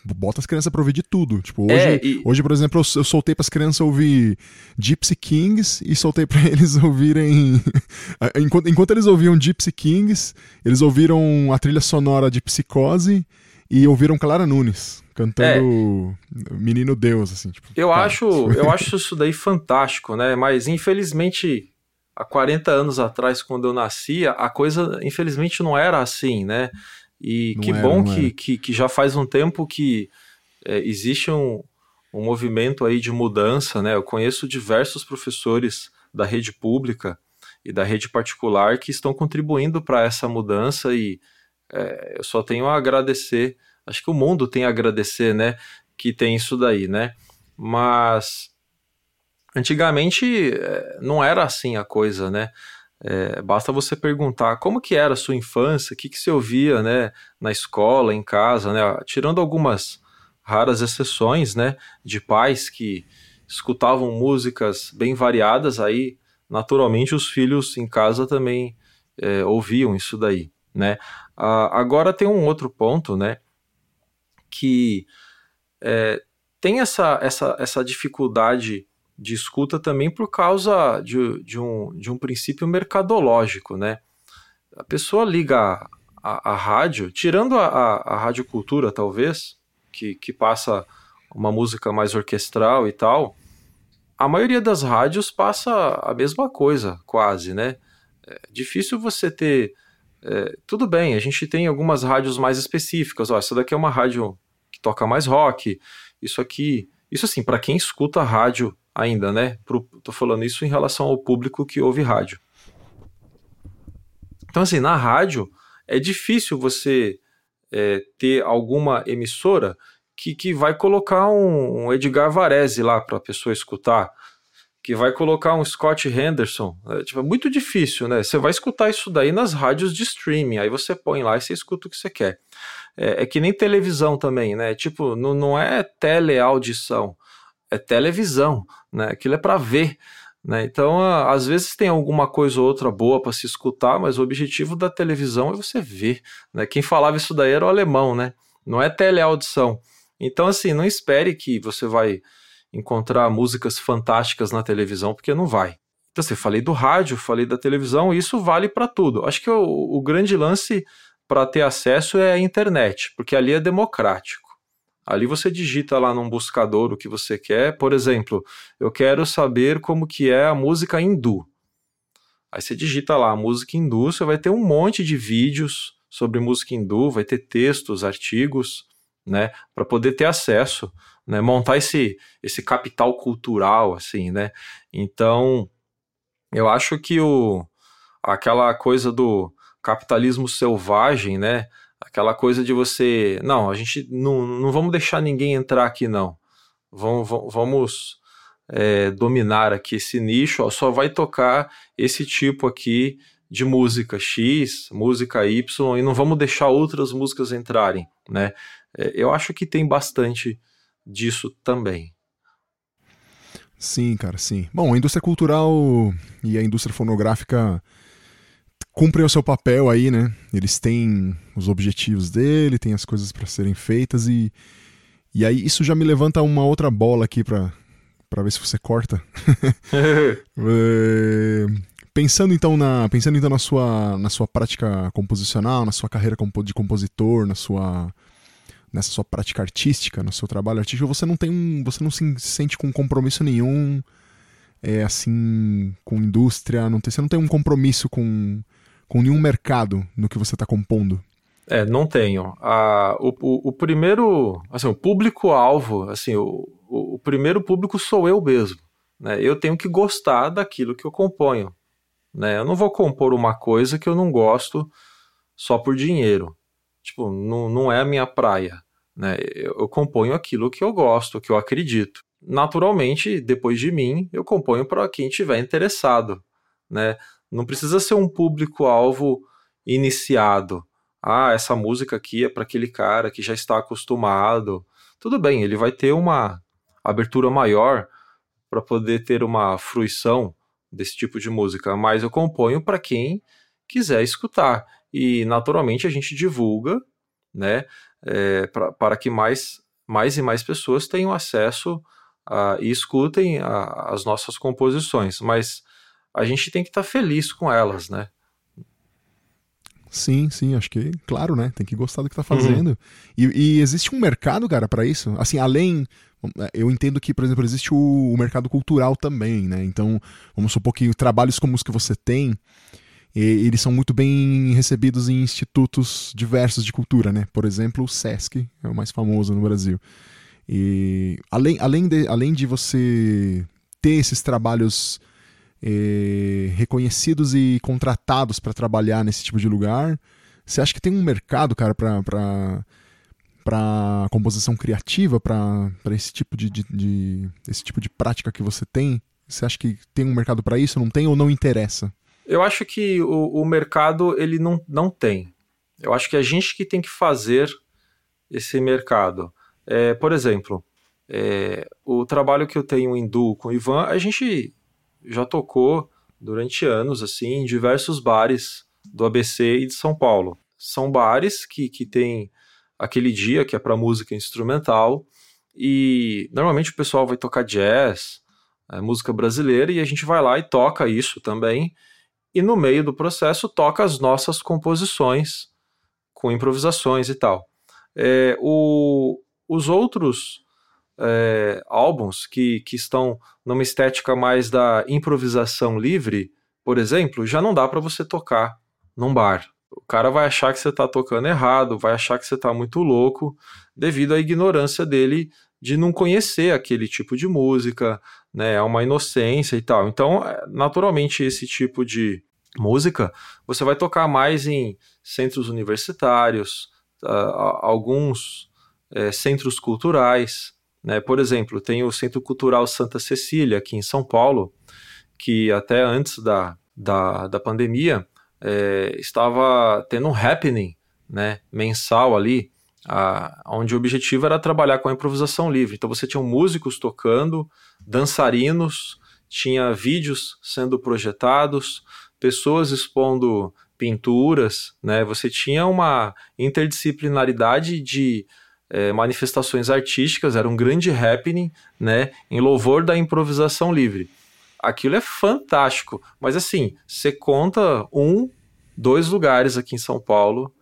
bota as crianças pra ouvir de tudo. Tipo, hoje, é, e... hoje por exemplo, eu, eu soltei pras crianças ouvir Gypsy Kings e soltei pra eles ouvirem. enquanto, enquanto eles ouviam Gypsy Kings, eles ouviram a trilha sonora de Psicose e ouviram Clara Nunes cantando é. Menino Deus, assim. Tipo, eu, acho, eu acho isso daí fantástico, né? Mas infelizmente há 40 anos atrás, quando eu nascia, a coisa infelizmente não era assim, né? E não que era, bom que, que, que, já faz um tempo que é, existe um, um movimento aí de mudança, né? Eu conheço diversos professores da rede pública e da rede particular que estão contribuindo para essa mudança e é, eu só tenho a agradecer. Acho que o mundo tem a agradecer, né? Que tem isso daí, né? Mas Antigamente eh, não era assim a coisa, né? É, basta você perguntar como que era a sua infância, o que, que você ouvia, né, na escola, em casa, né, tirando algumas raras exceções, né, de pais que escutavam músicas bem variadas, aí naturalmente os filhos em casa também é, ouviam isso daí, né. Ah, agora tem um outro ponto, né, que é, tem essa, essa, essa dificuldade de escuta também por causa de, de, um, de um princípio mercadológico, né? A pessoa liga a, a, rádio, tirando a, a, a radiocultura, talvez, que, que passa uma música mais orquestral e tal, a maioria das rádios passa a mesma coisa, quase, né? É difícil você ter. É, tudo bem, a gente tem algumas rádios mais específicas. Ó, essa daqui é uma rádio que toca mais rock. Isso aqui. Isso assim, para quem escuta rádio ainda, né? Pro, tô falando isso em relação ao público que ouve rádio. Então, assim, na rádio é difícil você é, ter alguma emissora que, que vai colocar um, um Edgar Varese lá para a pessoa escutar, que vai colocar um Scott Henderson. É, tipo, é muito difícil, né? Você vai escutar isso daí nas rádios de streaming, aí você põe lá e você escuta o que você quer. É, é que nem televisão também, né? Tipo, não, não é teleaudição é televisão, né? Aquilo é para ver. Né? Então, às vezes tem alguma coisa ou outra boa para se escutar, mas o objetivo da televisão é você ver. Né? Quem falava isso daí era o alemão, né? Não é teleaudição. Então, assim, não espere que você vai encontrar músicas fantásticas na televisão, porque não vai. Então, assim, falei do rádio, falei da televisão, isso vale para tudo. Acho que o, o grande lance para ter acesso é a internet, porque ali é democrático. Ali você digita lá num buscador o que você quer. Por exemplo, eu quero saber como que é a música hindu. Aí você digita lá música hindu, você vai ter um monte de vídeos sobre música hindu, vai ter textos, artigos, né, para poder ter acesso, né, montar esse esse capital cultural assim, né? Então, eu acho que o aquela coisa do capitalismo selvagem, né? Aquela coisa de você, não, a gente não, não vamos deixar ninguém entrar aqui não. Vamos, vamos é, dominar aqui esse nicho, ó, só vai tocar esse tipo aqui de música X, música Y, e não vamos deixar outras músicas entrarem, né? É, eu acho que tem bastante disso também. Sim, cara, sim. Bom, a indústria cultural e a indústria fonográfica cumprem o seu papel aí, né? Eles têm os objetivos dele, tem as coisas para serem feitas e e aí isso já me levanta uma outra bola aqui para para ver se você corta. é, pensando então na pensando então na sua na sua prática composicional, na sua carreira de compositor, na sua nessa sua prática artística, no seu trabalho artístico, você não tem um, você não se sente com compromisso nenhum é assim com indústria, não tem, você não tem um compromisso com com nenhum mercado no que você está compondo. É, não tenho. Ah, o, o, o, primeiro, assim, o público-alvo, assim, o, o, primeiro público sou eu mesmo. Né? Eu tenho que gostar daquilo que eu componho. Né? Eu não vou compor uma coisa que eu não gosto só por dinheiro. Tipo, não, não é a minha praia. Né? Eu, eu componho aquilo que eu gosto, que eu acredito. Naturalmente, depois de mim, eu componho para quem estiver interessado. Né? Não precisa ser um público-alvo iniciado ah, essa música aqui é para aquele cara que já está acostumado. Tudo bem, ele vai ter uma abertura maior para poder ter uma fruição desse tipo de música, mas eu componho para quem quiser escutar. E naturalmente a gente divulga, né, é, pra, para que mais, mais e mais pessoas tenham acesso a, e escutem a, as nossas composições. Mas a gente tem que estar tá feliz com elas, né? Sim, sim, acho que, claro, né? Tem que gostar do que tá fazendo. Uhum. E, e, existe um mercado, cara, para isso? Assim, além. Eu entendo que, por exemplo, existe o, o, mercado cultural também, né? Então, vamos supor que trabalhos como os que você tem, e, eles são muito bem recebidos em institutos diversos de cultura, né? Por exemplo, o SESC é o mais famoso no Brasil. E além, além, de, além de você ter esses trabalhos eh, reconhecidos e contratados para trabalhar nesse tipo de lugar. Você acha que tem um mercado, cara, para para composição criativa, para esse tipo de, de, de, esse tipo de prática que você tem? Você acha que tem um mercado para isso? Não tem ou não interessa? Eu acho que o, o mercado ele não, não tem. Eu acho que a gente que tem que fazer esse mercado. É, por exemplo, é, o trabalho que eu tenho em duo com o Ivan, a gente já tocou durante anos assim em diversos bares do ABC e de São Paulo. São bares que, que tem aquele dia que é para música instrumental e normalmente o pessoal vai tocar jazz, é, música brasileira e a gente vai lá e toca isso também e no meio do processo toca as nossas composições com improvisações e tal. É, o, os outros é, álbuns que, que estão numa estética mais da improvisação livre, por exemplo, já não dá para você tocar num bar. O cara vai achar que você está tocando errado, vai achar que você está muito louco, devido à ignorância dele de não conhecer aquele tipo de música, né? É uma inocência e tal. Então, é, naturalmente, esse tipo de música você vai tocar mais em centros universitários, alguns é, centros culturais, né? Por exemplo, tem o Centro Cultural Santa Cecília, aqui em São Paulo, que até antes da, da, da pandemia é, estava tendo um happening né, mensal ali, a, onde o objetivo era trabalhar com a improvisação livre. Então você tinha músicos tocando, dançarinos, tinha vídeos sendo projetados, pessoas expondo pinturas, né? Você tinha uma interdisciplinaridade de é, manifestações artísticas, era um grande happening, né, em louvor da improvisação livre. Aquilo é fantástico, mas assim, você conta um, dois lugares aqui em São Paulo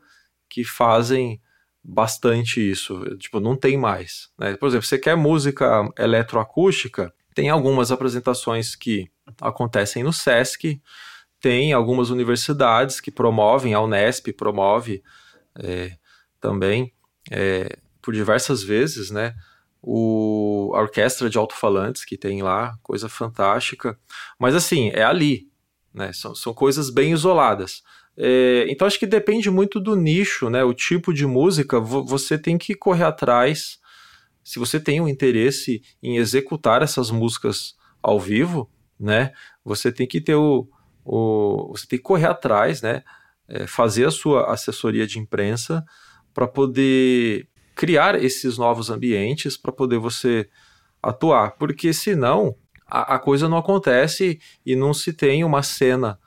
que fazem bastante isso. Tipo, não tem mais. Né? Por exemplo, você quer música eletroacústica, tem algumas apresentações que acontecem no SESC, tem algumas universidades que promovem, a Unesp promove é, também, é, por diversas vezes, né? O, a orquestra de alto-falantes que tem lá, coisa fantástica. Mas assim, é ali, né? São, são coisas bem isoladas. É, então acho que depende muito do nicho, né? O tipo de música, você tem que correr atrás. Se você tem um interesse em executar essas músicas ao vivo, né? Você tem que ter o, o você tem que correr atrás, né? É, fazer a sua assessoria de imprensa para poder criar esses novos ambientes para poder você atuar, porque senão a, a coisa não acontece e não se tem uma cena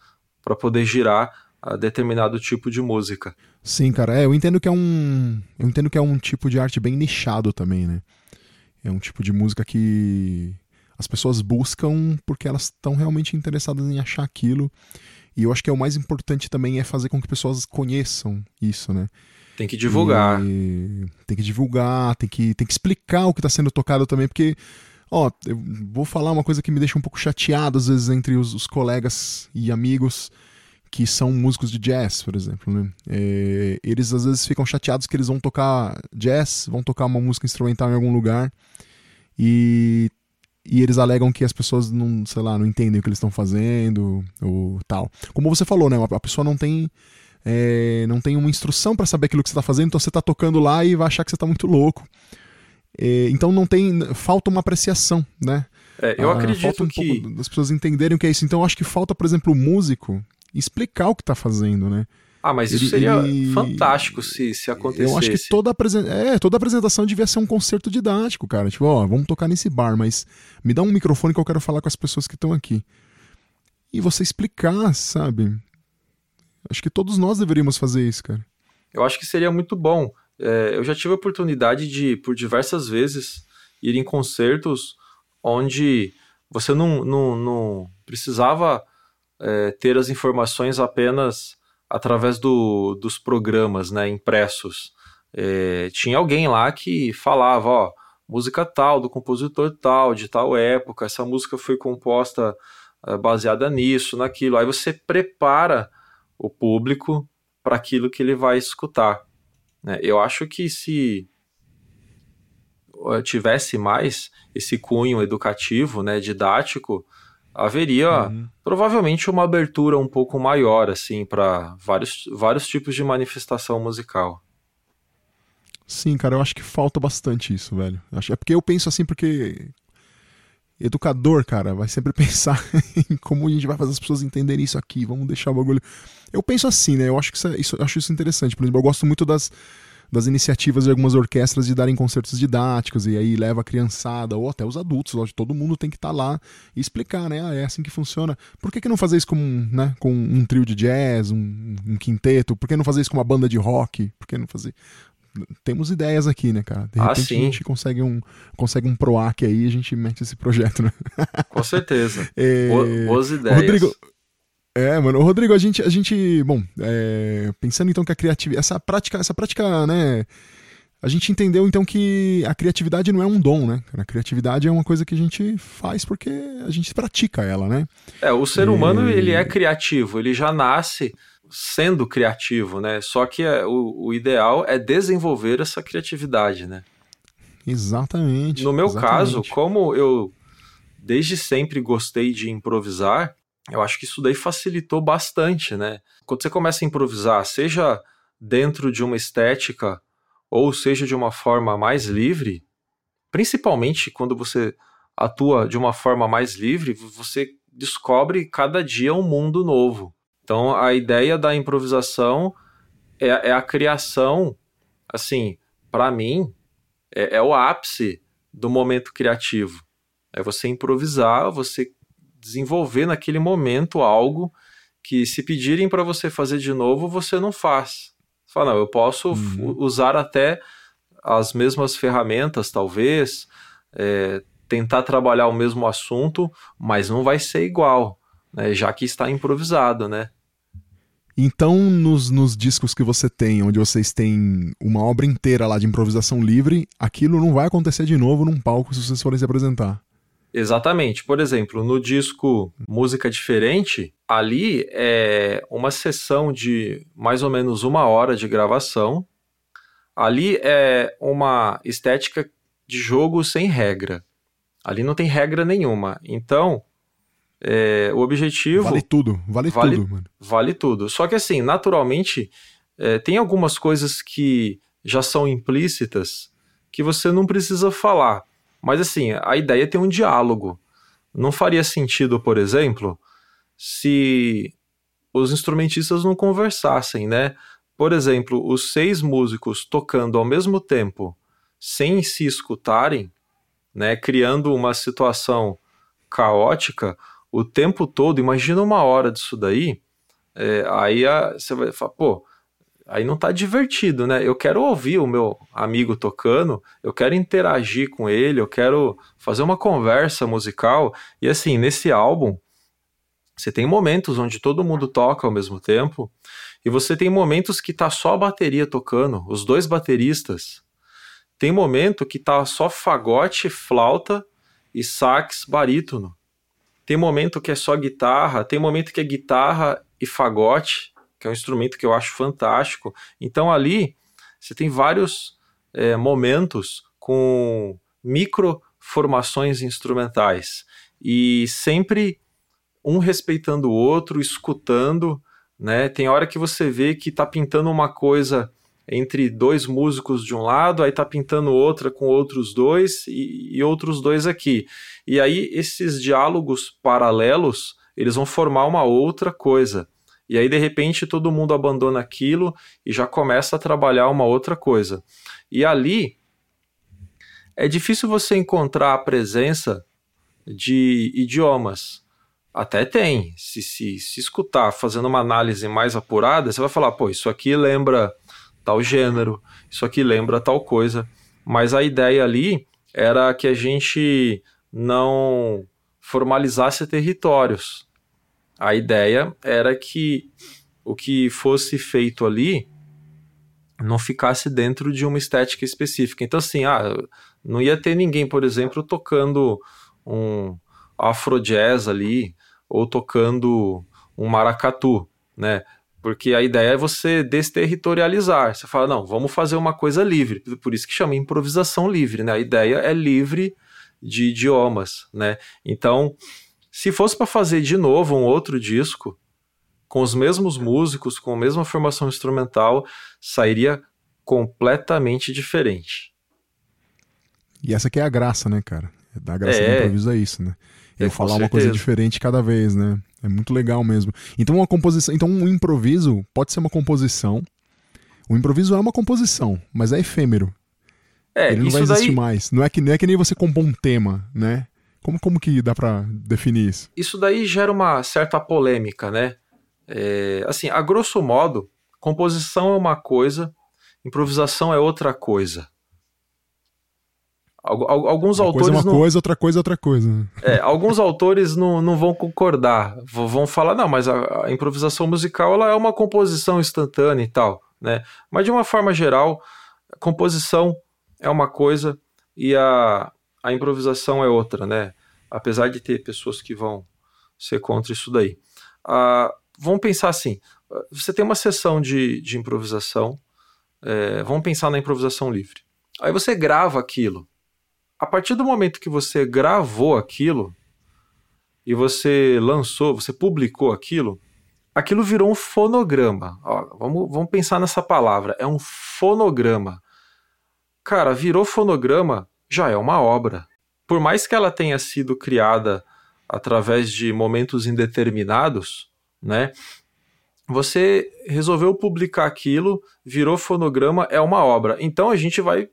para poder girar a determinado tipo de música. Sim, cara, é, eu entendo que é um, eu entendo que é um tipo de arte bem nichado também, né? É um tipo de música que as pessoas buscam porque elas estão realmente interessadas em achar aquilo. E eu acho que é o mais importante também é fazer com que pessoas conheçam isso, né? Tem que divulgar. E tem que divulgar, tem que, tem que explicar o que está sendo tocado também, porque, ó, eu vou falar uma coisa que me deixa um pouco chateado às vezes entre os, os colegas e amigos que são músicos de jazz, por exemplo, né? É, eles às vezes ficam chateados que eles vão tocar jazz, vão tocar uma música instrumental em algum lugar e, e eles alegam que as pessoas não, sei lá, não entendem o que eles estão fazendo ou tal. Como você falou, né? A pessoa não tem é, não tem uma instrução para saber aquilo que você está fazendo, então você está tocando lá e vai achar que você está muito louco. É, então não tem, falta uma apreciação, né? É, eu ah, acredito falta um que pouco das pessoas entenderem o que é isso. Então eu acho que falta, por exemplo, o músico explicar o que está fazendo, né? Ah, mas isso ele, seria ele... fantástico se, se acontecesse. Eu acho que toda, apresen... é, toda apresentação devia ser um concerto didático, cara. Tipo, ó, vamos tocar nesse bar, mas me dá um microfone que eu quero falar com as pessoas que estão aqui. E você explicar, sabe? Acho que todos nós deveríamos fazer isso, cara. Eu acho que seria muito bom. É, eu já tive a oportunidade de, por diversas vezes, ir em concertos onde você não, não, não precisava é, ter as informações apenas através do, dos programas né, impressos. É, tinha alguém lá que falava, ó, música tal, do compositor tal, de tal época, essa música foi composta é, baseada nisso, naquilo. Aí você prepara o público para aquilo que ele vai escutar. Né? Eu acho que se tivesse mais esse cunho educativo, né, didático, haveria uhum. provavelmente uma abertura um pouco maior assim para vários, vários tipos de manifestação musical. Sim, cara, eu acho que falta bastante isso, velho. É porque eu penso assim, porque educador, cara, vai sempre pensar em como a gente vai fazer as pessoas entenderem isso aqui, vamos deixar o bagulho. Eu penso assim, né? Eu acho que isso, é, isso, acho isso interessante. Por exemplo, eu gosto muito das das iniciativas de algumas orquestras de darem concertos didáticos e aí leva a criançada ou até os adultos, lógico, todo mundo tem que estar tá lá e explicar, né? Ah, é assim que funciona. Por que, que não fazer isso com, né, com um trio de jazz, um, um quinteto? Por que não fazer isso com uma banda de rock? Por que não fazer temos ideias aqui, né, cara? De ah, repente sim. a gente consegue um, consegue um PROAC aí a gente mete esse projeto, né? Com certeza. é... Boas ideias. Rodrigo, é, mano. Rodrigo, a gente, a gente bom, é, pensando então que a criatividade, essa prática, essa prática, né, a gente entendeu então que a criatividade não é um dom, né? A criatividade é uma coisa que a gente faz porque a gente pratica ela, né? É, o ser humano ele é criativo, ele já nasce sendo criativo, né? Só que é, o, o ideal é desenvolver essa criatividade, né? Exatamente. No meu exatamente. caso, como eu desde sempre gostei de improvisar, eu acho que isso daí facilitou bastante, né? Quando você começa a improvisar, seja dentro de uma estética ou seja de uma forma mais livre, principalmente quando você atua de uma forma mais livre, você descobre cada dia um mundo novo. Então a ideia da improvisação é, é a criação, assim, para mim, é, é o ápice do momento criativo. É você improvisar, você desenvolver naquele momento algo que se pedirem para você fazer de novo, você não faz. Você fala, não, eu posso uhum. usar até as mesmas ferramentas, talvez, é, tentar trabalhar o mesmo assunto, mas não vai ser igual, né, já que está improvisado, né? Então, nos, nos discos que você tem, onde vocês têm uma obra inteira lá de improvisação livre, aquilo não vai acontecer de novo num palco se vocês forem se apresentar. Exatamente. Por exemplo, no disco Música Diferente, ali é uma sessão de mais ou menos uma hora de gravação. Ali é uma estética de jogo sem regra. Ali não tem regra nenhuma. Então, é, o objetivo. Vale tudo, vale, vale, tudo, mano. Vale tudo. Só que assim, naturalmente, é, tem algumas coisas que já são implícitas que você não precisa falar. Mas assim, a ideia é ter um diálogo. Não faria sentido, por exemplo, se os instrumentistas não conversassem, né? Por exemplo, os seis músicos tocando ao mesmo tempo, sem se escutarem, né, criando uma situação caótica, o tempo todo, imagina uma hora disso daí, é, aí a, você vai falar, pô, aí não tá divertido, né? Eu quero ouvir o meu amigo tocando, eu quero interagir com ele, eu quero fazer uma conversa musical. E assim, nesse álbum, você tem momentos onde todo mundo toca ao mesmo tempo, e você tem momentos que tá só a bateria tocando, os dois bateristas. Tem momento que tá só fagote, flauta e sax barítono. Tem momento que é só guitarra, tem momento que é guitarra e fagote, que é um instrumento que eu acho fantástico. Então ali você tem vários é, momentos com micro formações instrumentais e sempre um respeitando o outro, escutando, né? Tem hora que você vê que tá pintando uma coisa entre dois músicos de um lado, aí tá pintando outra com outros dois e, e outros dois aqui. E aí esses diálogos paralelos, eles vão formar uma outra coisa. E aí de repente todo mundo abandona aquilo e já começa a trabalhar uma outra coisa. E ali é difícil você encontrar a presença de idiomas. Até tem. Se, se, se escutar fazendo uma análise mais apurada, você vai falar, pô, isso aqui lembra tal gênero, isso aqui lembra tal coisa. Mas a ideia ali era que a gente não formalizasse territórios. A ideia era que o que fosse feito ali não ficasse dentro de uma estética específica. Então, assim, ah, não ia ter ninguém, por exemplo, tocando um afro jazz ali ou tocando um maracatu, né? Porque a ideia é você desterritorializar. Você fala, não, vamos fazer uma coisa livre. Por isso que chama improvisação livre, né? A ideia é livre de idiomas, né? Então, se fosse para fazer de novo um outro disco, com os mesmos músicos, com a mesma formação instrumental, sairia completamente diferente. E essa que é a graça, né, cara? Da graça é, do improviso é isso, né? Eu é, falar uma coisa diferente cada vez, né? É muito legal mesmo. Então uma composição, então um improviso pode ser uma composição. O improviso é uma composição, mas é efêmero. É, Ele não vai existir daí... mais. Não é que não é que nem você compor um tema, né? Como, como que dá para definir isso? Isso daí gera uma certa polêmica, né? É, assim, a grosso modo, composição é uma coisa, improvisação é outra coisa. Alguns uma autores. Coisa é uma não... coisa, outra coisa é outra coisa. É, alguns autores não, não vão concordar. Vão falar, não, mas a, a, improvisação musical ela é uma composição instantânea e tal. Né? Mas de uma forma geral, composição é uma coisa e a, a improvisação é outra, né? Apesar de ter pessoas que vão ser contra isso daí. Ah, vamos pensar assim: você tem uma sessão de, de improvisação, é, vamos pensar na improvisação livre. Aí você grava aquilo. A partir do momento que você gravou aquilo e você lançou, você publicou aquilo, aquilo virou um fonograma. Ó, vamos, vamos pensar nessa palavra: é um fonograma. Cara, virou fonograma, já é uma obra. Por mais que ela tenha sido criada através de momentos indeterminados, né? Você resolveu publicar aquilo, virou fonograma, é uma obra. Então a gente vai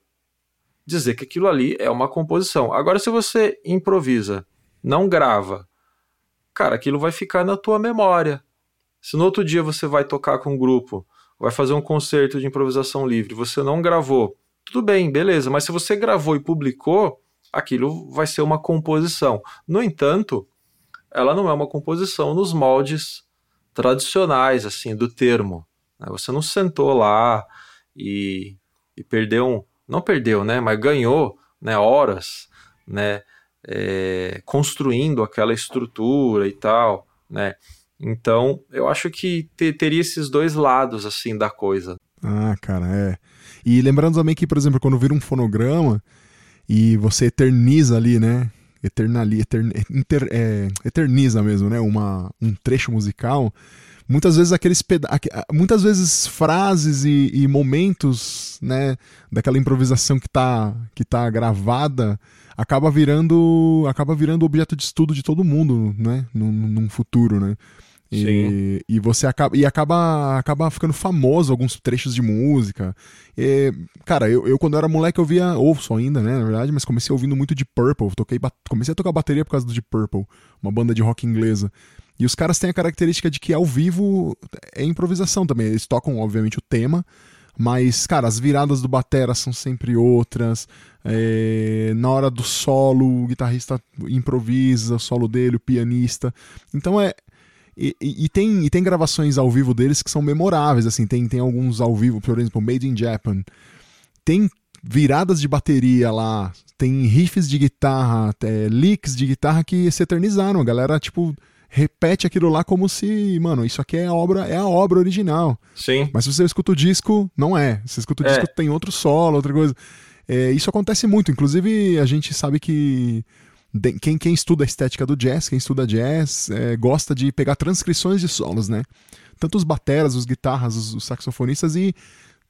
dizer que aquilo ali é uma composição. Agora, se você improvisa, não grava, cara, aquilo vai ficar na tua memória. Se no outro dia você vai tocar com um grupo, vai fazer um concerto de improvisação livre, você não gravou, tudo bem, beleza, mas se você gravou e publicou, aquilo vai ser uma composição. No entanto, ela não é uma composição nos moldes tradicionais, assim, do termo. Né? Você não sentou lá e, e perdeu, um, não perdeu, né, mas ganhou né, horas, né, é, construindo aquela estrutura e tal, né. Então, eu acho que te, teria esses dois lados, assim, da coisa. Ah, cara, é. E lembrando também que, por exemplo, quando vira um fonograma e você eterniza ali, né, eternali, etern, inter, é, eterniza mesmo, né, uma, um trecho musical, muitas vezes aqueles peda muitas vezes frases e, e, momentos, né, daquela improvisação que tá, que tá gravada acaba virando acaba virando objeto de estudo de todo mundo, né, num, num futuro, né. E, e, você acaba e acaba acaba ficando famoso alguns trechos de música. E, cara, eu, eu quando era moleque eu via, ouço ainda, né, na verdade, mas comecei ouvindo muito de Purple. Toquei, comecei a tocar bateria por causa do de Purple, uma banda de rock inglesa. E os caras têm a característica de que ao vivo é improvisação também. Eles tocam, obviamente, o tema, mas, cara, as viradas do batera são sempre outras. É, na hora do solo, o guitarrista improvisa o solo dele, o pianista. Então é. E, e, e, tem, e tem gravações ao vivo deles que são memoráveis, assim, tem, tem alguns ao vivo, por exemplo, Made in Japan. Tem viradas de bateria lá, tem riffs de guitarra, é, licks de guitarra que se eternizaram. A galera, tipo, repete aquilo lá como se, mano, isso aqui é a obra, é a obra original. Sim. Mas se você escuta o disco, não é. Se você escuta o é. disco, tem outro solo, outra coisa. É, isso acontece muito. Inclusive, a gente sabe que quem, quem estuda a estética do jazz, quem estuda jazz, é, gosta de pegar transcrições de solos, né? Tanto os bateras, os guitarras, os, os saxofonistas e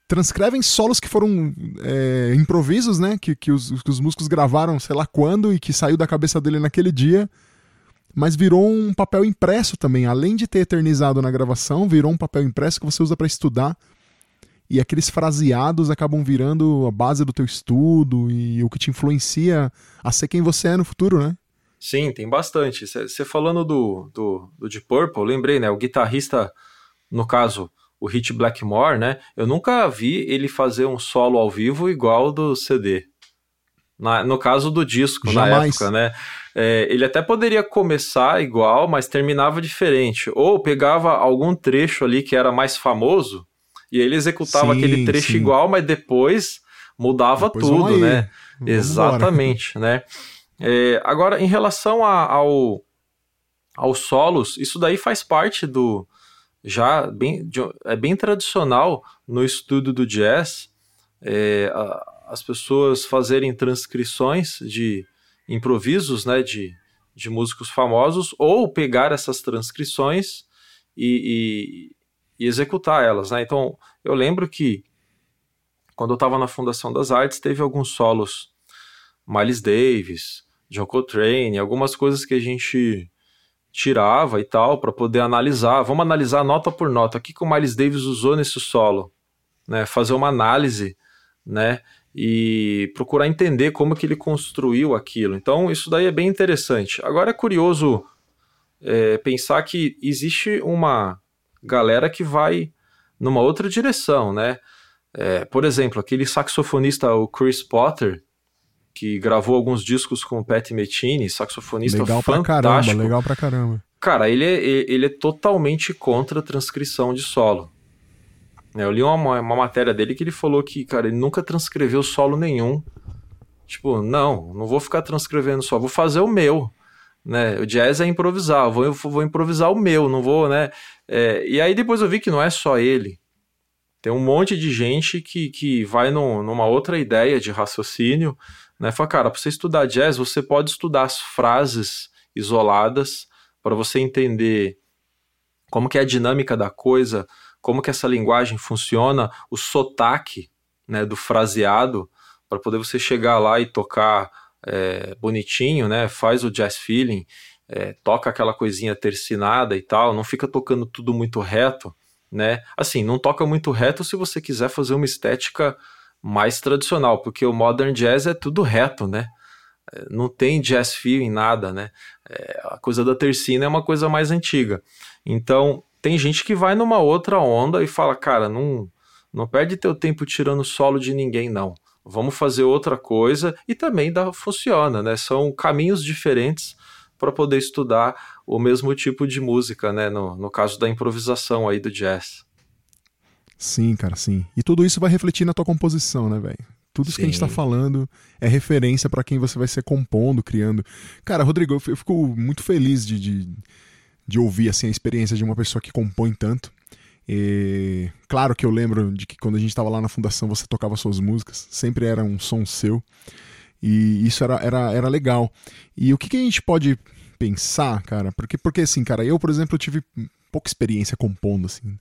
transcrevem solos que foram é, improvisos, né? Que, que, os, que os músicos gravaram sei lá quando e que saiu da cabeça dele naquele dia mas virou um papel impresso também. Além de ter eternizado na gravação, virou um papel impresso que você usa para estudar. E aqueles fraseados acabam virando a base do teu estudo e o que te influencia a ser quem você é no futuro, né? Sim, tem bastante. Você falando do, do, do Deep Purple, lembrei, né? O guitarrista, no caso, o Hit Blackmore, né? Eu nunca vi ele fazer um solo ao vivo igual do CD. Na, no caso do disco, Jamais. na época, né? É, ele até poderia começar igual, mas terminava diferente. Ou pegava algum trecho ali que era mais famoso, e ele executava sim, aquele trecho sim. igual, mas depois mudava depois tudo, né? Vamos Exatamente, né? É, agora, em relação a, ao, aos solos, isso daí faz parte do. Já bem, de, é bem tradicional no estudo do jazz. É, a, as pessoas fazerem transcrições de improvisos, né, de, de músicos famosos, ou pegar essas transcrições e, e, e executar elas, né? Então, eu lembro que quando eu estava na Fundação das Artes, teve alguns solos Miles Davis, John Coltrane, algumas coisas que a gente tirava e tal para poder analisar. Vamos analisar nota por nota. O que, que o Miles Davis usou nesse solo? Né? Fazer uma análise, né? E procurar entender como que ele construiu aquilo. Então, isso daí é bem interessante. Agora é curioso é, pensar que existe uma galera que vai numa outra direção, né? É, por exemplo, aquele saxofonista, o Chris Potter, que gravou alguns discos com o Pat Metini, saxofonista legal fantástico. Pra caramba, legal pra caramba. Cara, ele é, ele é totalmente contra a transcrição de solo. Né, eu li uma, uma matéria dele que ele falou que, cara, ele nunca transcreveu solo nenhum. Tipo, não, não vou ficar transcrevendo só, vou fazer o meu. Né? O jazz é improvisar, vou, vou improvisar o meu, não vou, né? É, e aí depois eu vi que não é só ele. Tem um monte de gente que, que vai numa outra ideia de raciocínio, né? Fala, cara, para você estudar jazz, você pode estudar as frases isoladas para você entender como que é a dinâmica da coisa, como que essa linguagem funciona, o sotaque né, do fraseado, para poder você chegar lá e tocar é, bonitinho, né, faz o jazz feeling, é, toca aquela coisinha tercinada e tal, não fica tocando tudo muito reto, né? Assim, não toca muito reto se você quiser fazer uma estética mais tradicional, porque o modern jazz é tudo reto, né? É, não tem jazz feeling nada, né? É, a coisa da tercina é uma coisa mais antiga. Então, tem gente que vai numa outra onda e fala, cara, não, não perde teu tempo tirando solo de ninguém, não. Vamos fazer outra coisa e também dá, funciona, né? São caminhos diferentes para poder estudar o mesmo tipo de música, né? No, no caso da improvisação aí do jazz. Sim, cara, sim. E tudo isso vai refletir na tua composição, né, velho? Tudo isso Sim. que a gente tá falando é referência para quem você vai ser compondo, criando. Cara, Rodrigo, eu fico muito feliz de, de, de, ouvir assim, a experiência de uma pessoa que compõe tanto. E, claro que eu lembro de que quando a gente estava lá na fundação você tocava suas músicas, sempre era um som seu. E isso era, era, era legal. E o que, que a gente pode pensar, cara? Porque, porque assim, cara, eu, por exemplo, tive pouca experiência compondo, assim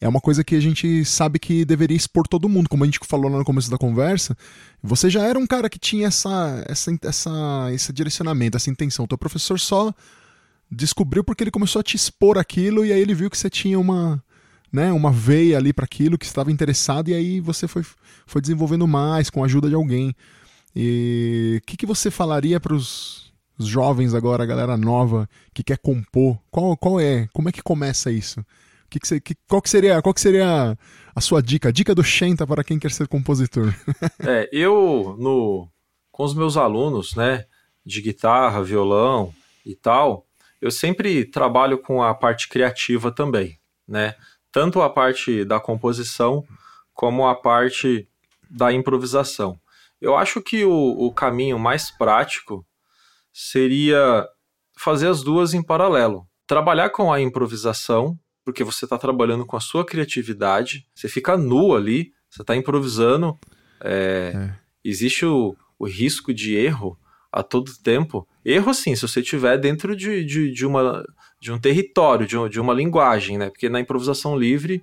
é uma coisa que a gente sabe que deveria expor todo mundo, como a gente falou lá no começo da conversa. Você já era um cara que tinha essa, essa, essa, esse direcionamento, essa intenção. O teu professor só descobriu porque ele começou a te expor aquilo e aí ele viu que você tinha uma, né, uma veia ali para aquilo, que estava interessado e aí você foi, foi desenvolvendo mais com a ajuda de alguém. E o que, que você falaria para os jovens agora, a galera nova que quer compor? Qual, qual é? Como é que começa isso? Que que que, qual, que seria, qual que seria a sua dica? A dica do Shenta para quem quer ser compositor. é, eu, no, com os meus alunos, né, de guitarra, violão e tal, eu sempre trabalho com a parte criativa também, né? Tanto a parte da composição como a parte da improvisação. Eu acho que o, o caminho mais prático seria fazer as duas em paralelo. Trabalhar com a improvisação porque você está trabalhando com a sua criatividade, você fica nu ali, você está improvisando. É, é. Existe o, o risco de erro a todo tempo. Erro, assim, se você estiver dentro de, de, de, uma, de um território, de, de uma linguagem, né? Porque na improvisação livre,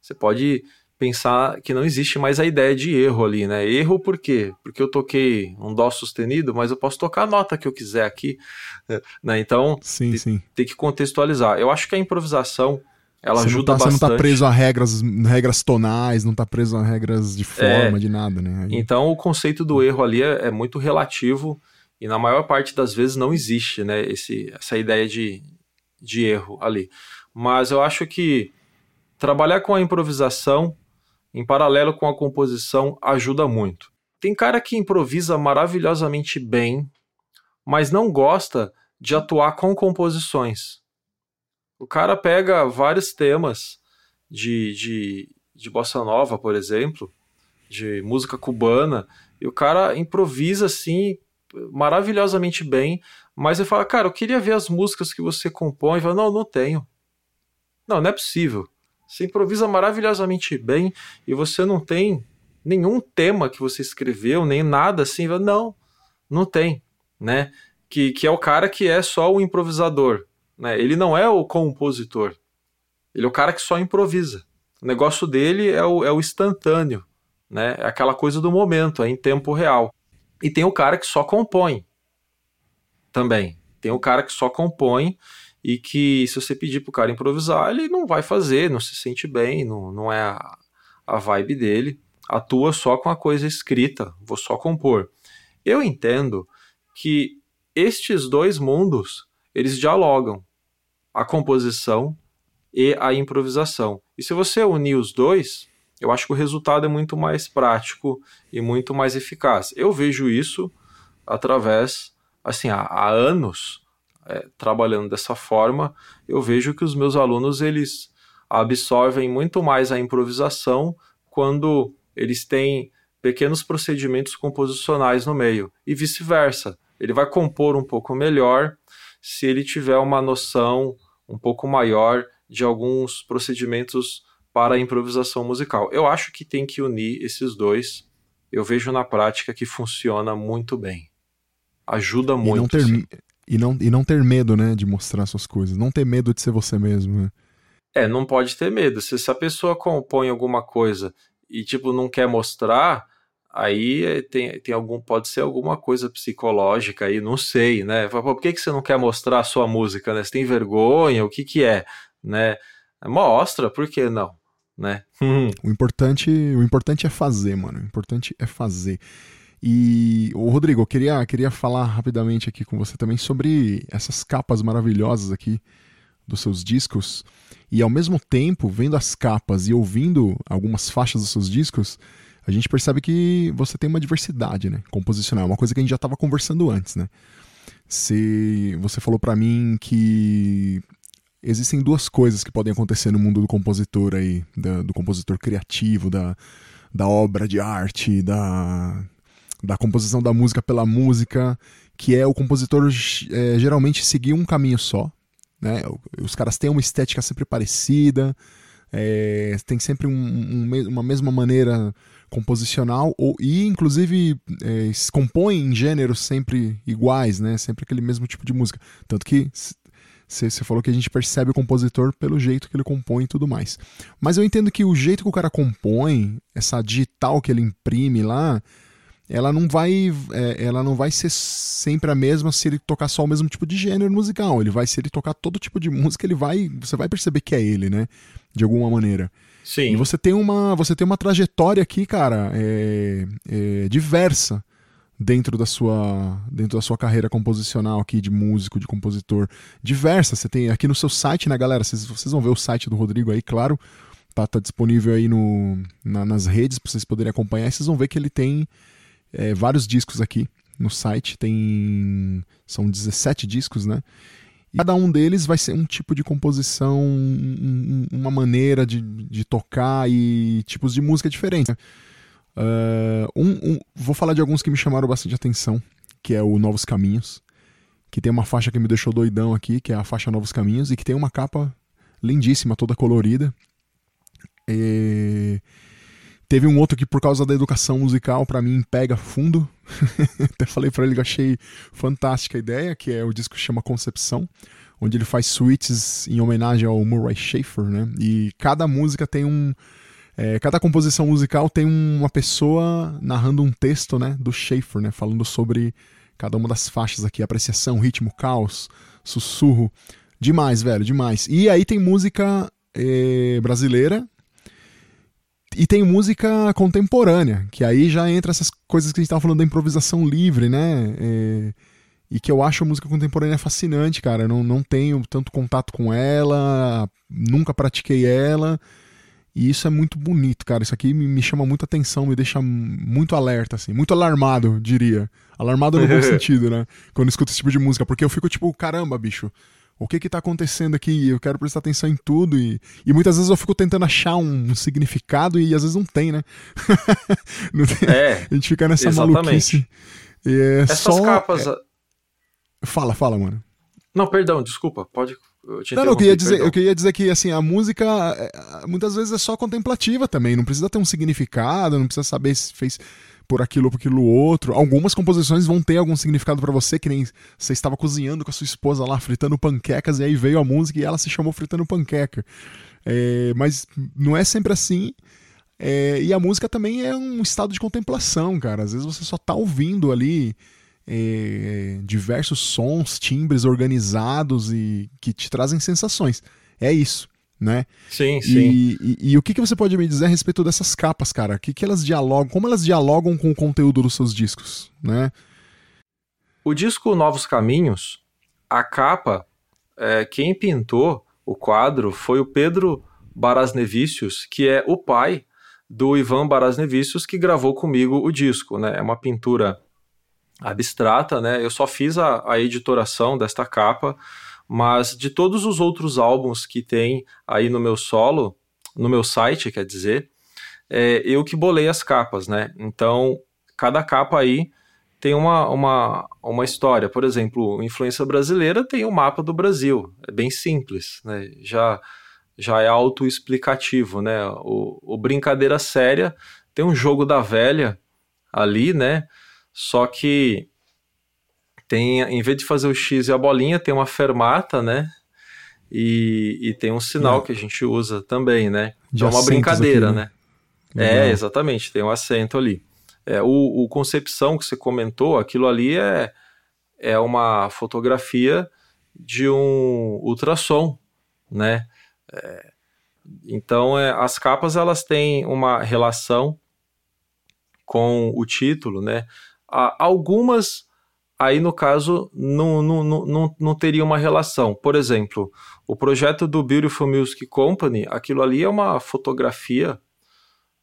você pode pensar que não existe mais a ideia de erro ali, né? Erro por quê? Porque eu toquei um dó sustenido, mas eu posso tocar a nota que eu quiser aqui, né? Então, sim, sim. tem que contextualizar. Eu acho que a improvisação ela você ajuda não tá, bastante. Você não tá preso a regras, regras tonais, não tá preso a regras de forma, é, de nada, né? Aí... Então o conceito do erro ali é, é, muito relativo e na maior parte das vezes não existe, né? Esse, essa ideia de, de erro ali. Mas eu acho que trabalhar com a improvisação em paralelo com a composição, ajuda muito. Tem cara que improvisa maravilhosamente bem, mas não gosta de atuar com composições. O cara pega vários temas de, de, de bossa nova, por exemplo, de música cubana, e o cara improvisa assim maravilhosamente bem, mas ele fala, cara, eu queria ver as músicas que você compõe. E fala, não, não tenho. Não, não é possível. Você improvisa maravilhosamente bem e você não tem nenhum tema que você escreveu, nem nada assim. Não, não tem, né? Que, que é o cara que é só o improvisador, né? Ele não é o compositor. Ele é o cara que só improvisa. O negócio dele é o, é o instantâneo, né? É aquela coisa do momento, é em tempo real. E tem o cara que só compõe também. Tem o cara que só compõe e que se você pedir pro cara improvisar, ele não vai fazer, não se sente bem, não, não é a, a vibe dele, atua só com a coisa escrita, vou só compor. Eu entendo que estes dois mundos, eles dialogam, a composição e a improvisação. E se você unir os dois, eu acho que o resultado é muito mais prático e muito mais eficaz. Eu vejo isso através, assim, há, há anos, é, trabalhando dessa forma, eu vejo que os meus alunos eles absorvem muito mais a improvisação quando eles têm pequenos procedimentos composicionais no meio e vice-versa. Ele vai compor um pouco melhor se ele tiver uma noção um pouco maior de alguns procedimentos para a improvisação musical. Eu acho que tem que unir esses dois. Eu vejo na prática que funciona muito bem. Ajuda muito. E não, ter, e não, e não ter medo, né, de mostrar suas coisas. Não ter medo de ser você mesmo, né? É, não pode ter medo. Se, se a pessoa compõe alguma coisa e, tipo, não quer mostrar, aí é, tem, tem algum, pode ser alguma coisa psicológica aí, não sei, né? Por que, que você não quer mostrar a sua música, né? Você tem vergonha? O que que é, né? Mostra, por que não? Né? o importante, o importante é fazer, mano. O importante é fazer. E, o Rodrigo, eu queria, queria falar rapidamente aqui com você também sobre essas capas maravilhosas aqui dos seus discos. E ao mesmo tempo, vendo as capas e ouvindo algumas faixas dos seus discos, a gente percebe que você tem uma diversidade, né? Composicional, uma coisa que a gente já estava conversando antes, né? se você falou para mim que existem duas coisas que podem acontecer no mundo do compositor aí, da, do compositor criativo, da, da obra de arte, da, da composição da música pela música, que é o compositor é, geralmente seguir um caminho só. Né? Os caras têm uma estética sempre parecida, é, tem sempre um, um, uma mesma maneira composicional ou, e inclusive é, compõem em gêneros sempre iguais, né? Sempre aquele mesmo tipo de música. Tanto que você falou que a gente percebe o compositor pelo jeito que ele compõe e tudo mais. Mas eu entendo que o jeito que o cara compõe, essa digital que ele imprime lá, ela não vai é, ela não vai ser sempre a mesma se ele tocar só o mesmo tipo de gênero musical. Ele vai se ele tocar todo tipo de música, ele vai você vai perceber que é ele, né? De alguma maneira. Sim. E você tem uma você tem uma trajetória aqui, cara, é, é diversa dentro da sua dentro da sua carreira composicional aqui de músico, de compositor, diversa. Você tem aqui no seu site, né, galera? Vocês, vocês vão ver o site do Rodrigo aí, claro. Tá, tá disponível aí no, na, nas redes para vocês poderem acompanhar. Vocês vão ver que ele tem é, vários discos aqui no site. Tem são 17 discos, né? E cada um deles vai ser um tipo de composição, um, uma maneira de, de tocar e tipos de música diferentes. Uh, um, um, vou falar de alguns que me chamaram bastante atenção, que é o Novos Caminhos, que tem uma faixa que me deixou doidão aqui, que é a faixa Novos Caminhos, e que tem uma capa lindíssima, toda colorida. E... Teve um outro que, por causa da educação musical, para mim pega fundo. Até falei para ele que achei fantástica a ideia, que é o disco que chama Concepção, onde ele faz suítes em homenagem ao Murray Schafer, né? E cada música tem um, é, cada composição musical tem uma pessoa narrando um texto né, do Schaefer, né, falando sobre cada uma das faixas aqui, apreciação, ritmo, caos, sussurro. Demais, velho, demais. E aí tem música é, brasileira e tem música contemporânea, que aí já entra essas coisas que a gente tava falando da improvisação livre, né? É, e que eu acho a música contemporânea fascinante, cara. Eu não, não tenho tanto contato com ela, nunca pratiquei ela e isso é muito bonito, cara. Isso aqui me, chama muita atenção, me deixa muito alerta, assim, muito alarmado, diria. Alarmado no bom sentido, né? Quando eu escuto esse tipo de música, porque eu fico tipo, caramba, bicho, o que que tá acontecendo aqui? Eu quero prestar atenção em tudo e, e muitas vezes eu fico tentando achar um, um significado e às vezes não tem, né? não tem, é, a gente fica nessa exatamente. maluquice. É Essas só, capas... É... Fala, fala, mano. Não, perdão, desculpa, pode eu não, não, eu queria, dizer, eu queria dizer que assim, a música é, muitas vezes é só contemplativa também, não precisa ter um significado, não precisa saber se fez por aquilo ou por aquilo outro. Algumas composições vão ter algum significado para você, que nem você estava cozinhando com a sua esposa lá, fritando panquecas, e aí veio a música e ela se chamou Fritando Panqueca. É, mas não é sempre assim. É, e a música também é um estado de contemplação, cara. Às vezes você só tá ouvindo ali é, diversos sons, timbres organizados e que te trazem sensações. É isso, né? Sim, e, sim. E, e, o que, que você pode me dizer a respeito dessas capas, cara? Que que elas dialogam? Como elas dialogam com o conteúdo dos seus discos, né? O disco Novos Caminhos, a capa, é, quem pintou o quadro foi o Pedro Barasnevicius, que é o pai do Ivan Barasnevicius, que gravou comigo o disco, né? É uma pintura abstrata, né? Eu só fiz a, a editoração desta capa, mas de todos os outros álbuns que tem aí no meu solo, no meu site, quer dizer, é, eu que bolei as capas, né? Então, cada capa aí tem uma, uma, uma história. Por exemplo, Influência Brasileira tem o um mapa do Brasil. É bem simples, né? Já, já é autoexplicativo, né? O, o Brincadeira Séria tem um jogo da velha ali, né? Só que tem, em vez de fazer o X e a bolinha, tem uma fermata, né? E, e tem um sinal é. que a gente usa também, né? De então é uma brincadeira, aqui, né? né? É, exatamente, tem um acento ali. É, o, o Concepção que você comentou, aquilo ali é, é uma fotografia de um ultrassom, né? É, então, é, as capas elas têm uma relação com o título, né? Algumas, aí no caso, não, não, não, não teria uma relação. Por exemplo, o projeto do Beautiful Music Company, aquilo ali é uma fotografia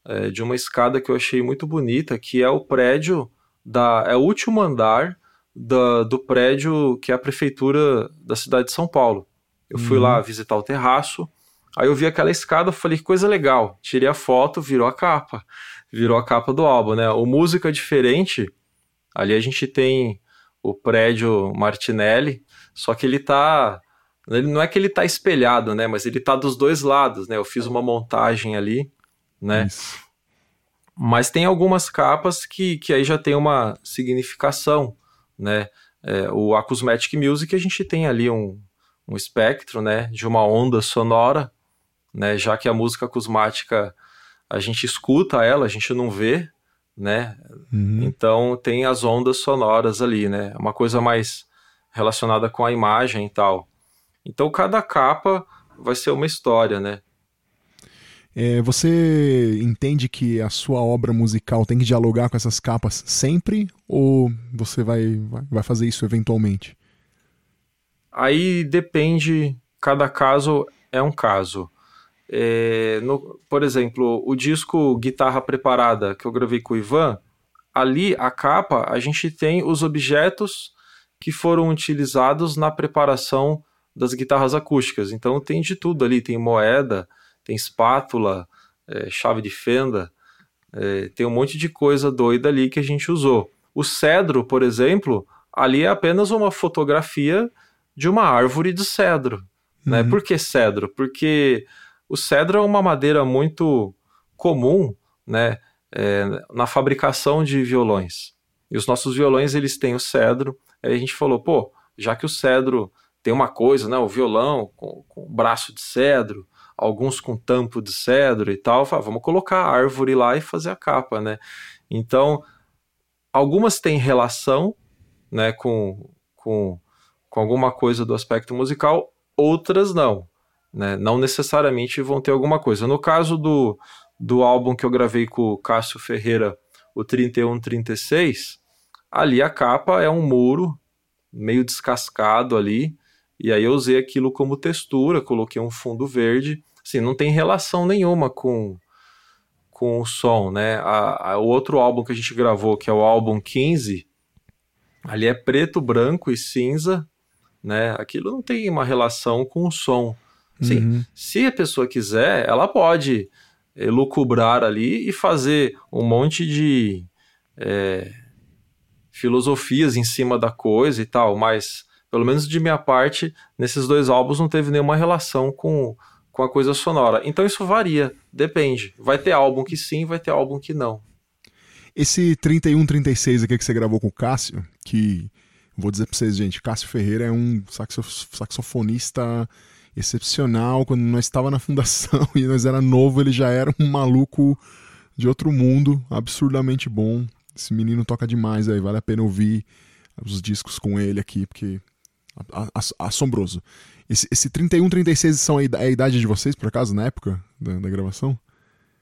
é, de uma escada que eu achei muito bonita, que é o prédio, da, é o último andar do, do prédio que é a prefeitura da cidade de São Paulo. Eu fui uhum. lá visitar o terraço, aí eu vi aquela escada, falei que coisa legal. Tirei a foto, virou a capa. Virou a capa do álbum, né? O Música Diferente, ali a gente tem o prédio Martinelli, só que ele tá. Ele, não é que ele tá espelhado, né? Mas ele tá dos dois lados, né? Eu fiz uma montagem ali, né? Isso. Mas tem algumas capas que, que aí já tem uma significação, né? É, o Acousmatic Music a gente tem ali um, um espectro, né? De uma onda sonora, né? Já que a música acusmática a gente escuta ela, a gente não vê, né? Uhum. Então tem as ondas sonoras ali, né? Uma coisa mais relacionada com a imagem e tal. Então cada capa vai ser uma história, né? É, você entende que a sua obra musical tem que dialogar com essas capas sempre ou você vai, vai fazer isso eventualmente? Aí depende, cada caso é um caso. É, no, por exemplo, o disco Guitarra Preparada que eu gravei com o Ivan, ali a capa a gente tem os objetos que foram utilizados na preparação das guitarras acústicas. Então tem de tudo ali, tem moeda, tem espátula, é, chave de fenda, é, tem um monte de coisa doida ali que a gente usou. O cedro, por exemplo, ali é apenas uma fotografia de uma árvore de cedro. Né? Uhum. Por que cedro? Porque o cedro é uma madeira muito comum né, é, na fabricação de violões. E os nossos violões eles têm o cedro. Aí a gente falou, pô, já que o cedro tem uma coisa, né, o violão com, com braço de cedro, alguns com tampo de cedro e tal. Fala, vamos colocar a árvore lá e fazer a capa, né? Então, algumas têm relação, né, com, com, com alguma coisa do aspecto musical, outras não, né? Não necessariamente vão ter alguma coisa. No caso do, do álbum que eu gravei com o Cássio Ferreira, o 3136, ali a capa é um muro meio descascado ali, e aí eu usei aquilo como textura, coloquei um fundo verde assim, não tem relação nenhuma com, com o som, né? A, a, o outro álbum que a gente gravou, que é o álbum 15, ali é preto, branco e cinza, né? Aquilo não tem uma relação com o som. Assim, uhum. Se a pessoa quiser, ela pode lucubrar ali e fazer um monte de é, filosofias em cima da coisa e tal, mas pelo menos de minha parte, nesses dois álbuns não teve nenhuma relação com com a coisa sonora. Então isso varia, depende. Vai ter álbum que sim, vai ter álbum que não. Esse 3136 aqui que você gravou com o Cássio, que vou dizer pra vocês, gente, Cássio Ferreira é um saxofonista excepcional. Quando nós estava na fundação e nós era novo, ele já era um maluco de outro mundo, absurdamente bom. Esse menino toca demais aí, vale a pena ouvir os discos com ele aqui, porque assombroso. Esse, esse 31, 36 são a, idade de vocês, por acaso, na época da, da gravação?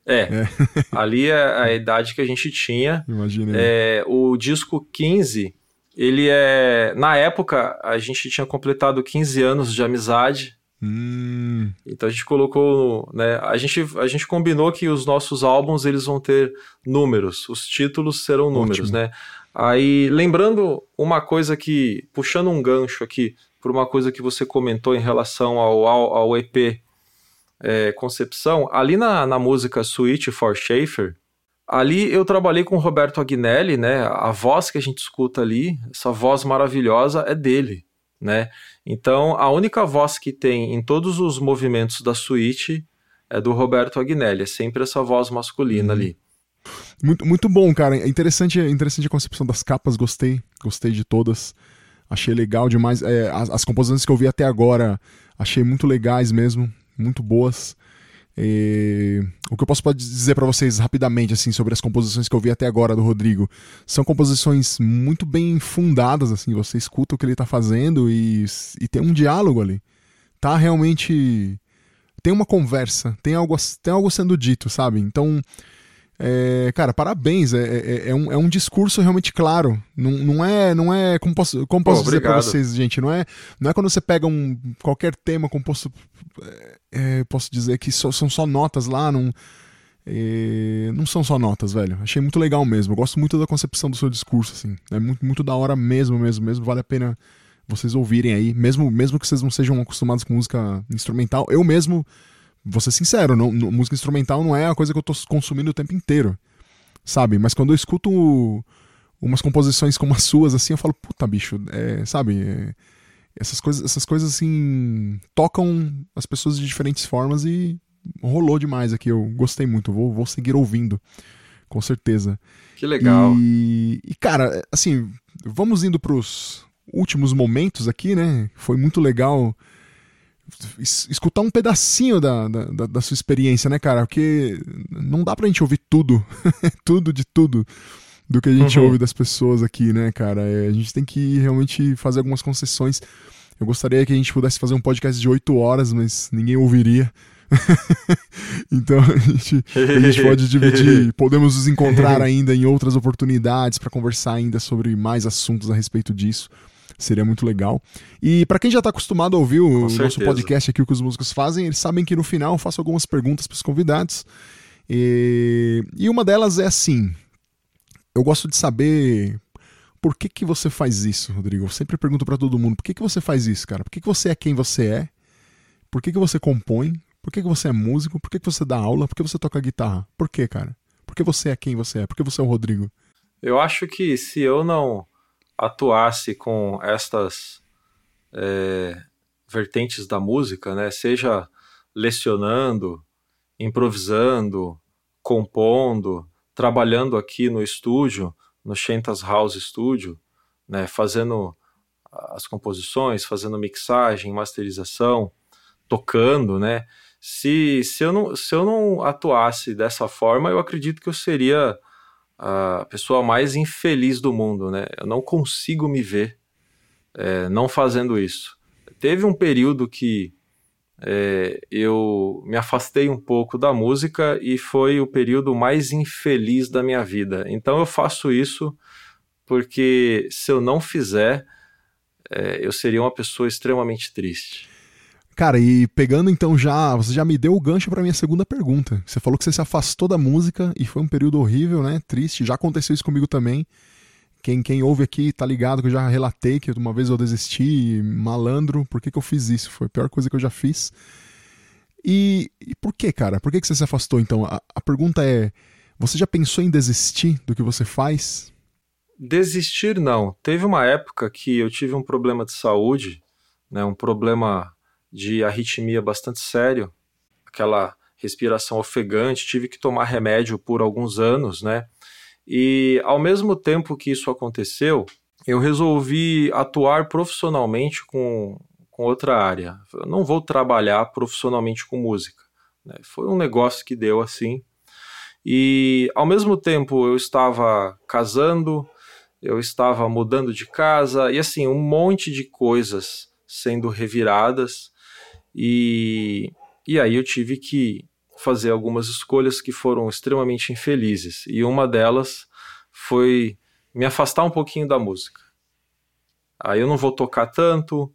É, é. ali é a idade que a gente tinha. Imagina. É, o disco 15, ele é. Na época, a gente tinha completado 15 anos de amizade. Hum. Então a gente colocou, né? A gente, a gente combinou que os nossos álbuns eles vão ter números, os títulos serão números, Ótimo. né? Aí lembrando uma coisa que puxando um gancho aqui por uma coisa que você comentou em relação ao, ao, ao EP é, Concepção, ali na, na música Suite for Schaefer, ali eu trabalhei com o Roberto Agnelli, né? A voz que a gente escuta ali, essa voz maravilhosa é dele, né? Então, a única voz que tem em todos os movimentos da suíte é do Roberto Agnelli, é sempre essa voz masculina uhum. ali. Muito, muito bom, cara. É interessante, é interessante a concepção das capas, gostei, gostei de todas. Achei legal demais. É, as, as, composições que eu vi até agora, achei muito legais mesmo, muito boas. E... O que eu posso dizer para vocês rapidamente assim sobre as composições que eu vi até agora do Rodrigo são composições muito bem fundadas assim. Você escuta o que ele tá fazendo e, e tem um diálogo ali. Tá realmente tem uma conversa, tem algo, tem algo sendo dito, sabe? Então é, cara, parabéns. É, é, é, um, é um discurso realmente claro. Não, não é. Não é como posso, como posso Pô, dizer para vocês, gente? Não é, não é quando você pega um qualquer tema composto. É, é, posso dizer que só, são só notas lá. Não, E não são só notas, velho. Achei muito legal mesmo. Eu gosto muito da concepção do seu discurso, assim. É muito, muito da hora mesmo, mesmo, mesmo. Vale a pena vocês ouvirem aí. Mesmo, mesmo que vocês não sejam acostumados com música instrumental. Eu mesmo, vou ser sincero, não, não, música instrumental não é a coisa que eu tô consumindo o tempo inteiro. Sabe? Mas quando eu escuto umas composições como as suas, assim, eu falo, puta, bicho, é, sabe? É, essas coisas, essas coisas assim tocam as pessoas de diferentes formas e rolou demais aqui. Eu gostei muito, vou, vou seguir ouvindo, com certeza. Que legal. E, e cara, assim, vamos indo pros últimos momentos aqui, né? Foi muito legal escutar um pedacinho da, da, da, sua experiência, né, cara? Porque não dá pra gente ouvir tudo, tudo de tudo do que a gente uhum. ouve das pessoas aqui, né, cara? É, a gente tem que realmente fazer algumas concessões. Eu gostaria que a gente pudesse fazer um podcast de oito horas, mas ninguém ouviria. então a gente, a gente pode dividir, podemos nos encontrar ainda em outras oportunidades para conversar ainda sobre mais assuntos a respeito disso. Seria muito legal. E para quem já está acostumado a ouvir o nosso podcast aqui, o que os músicos fazem, eles sabem que no final eu faço algumas perguntas para os convidados. E, e uma delas é assim: eu gosto de saber por que, que você faz isso, Rodrigo. Eu sempre pergunto para todo mundo: por que, que você faz isso, cara? Por que, que você é quem você é? Por que, que você compõe? Por que, que você é músico? Por que, que você dá aula? Por que você toca guitarra? Por que, cara? Por que você é quem você é? Por que você é o Rodrigo? Eu acho que se eu não atuasse com estas é, vertentes da música, né, seja lecionando, improvisando, compondo, trabalhando aqui no estúdio, no Shentas House Studio, né, fazendo as composições, fazendo mixagem, masterização, tocando, né? se, se, eu não, se eu não atuasse dessa forma, eu acredito que eu seria a pessoa mais infeliz do mundo, né? Eu não consigo me ver é, não fazendo isso. Teve um período que é, eu me afastei um pouco da música e foi o período mais infeliz da minha vida. Então eu faço isso porque se eu não fizer, é, eu seria uma pessoa extremamente triste. Cara, e pegando então já, você já me deu o gancho para minha segunda pergunta. Você falou que você se afastou da música e foi um período horrível, né? Triste. Já aconteceu isso comigo também. Quem, quem ouve aqui tá ligado que eu já relatei que uma vez eu desisti, malandro. Por que, que eu fiz isso? Foi a pior coisa que eu já fiz. E, e por que, cara? Por que, que você se afastou então? A, a pergunta é: você já pensou em desistir do que você faz? Desistir não. Teve uma época que eu tive um problema de saúde, né, um problema de arritmia bastante sério, aquela respiração ofegante, tive que tomar remédio por alguns anos, né? E ao mesmo tempo que isso aconteceu, eu resolvi atuar profissionalmente com, com outra área. Eu não vou trabalhar profissionalmente com música. Né? Foi um negócio que deu assim. E ao mesmo tempo eu estava casando, eu estava mudando de casa e assim, um monte de coisas sendo reviradas. E, e aí eu tive que fazer algumas escolhas que foram extremamente infelizes. E uma delas foi me afastar um pouquinho da música. Aí eu não vou tocar tanto,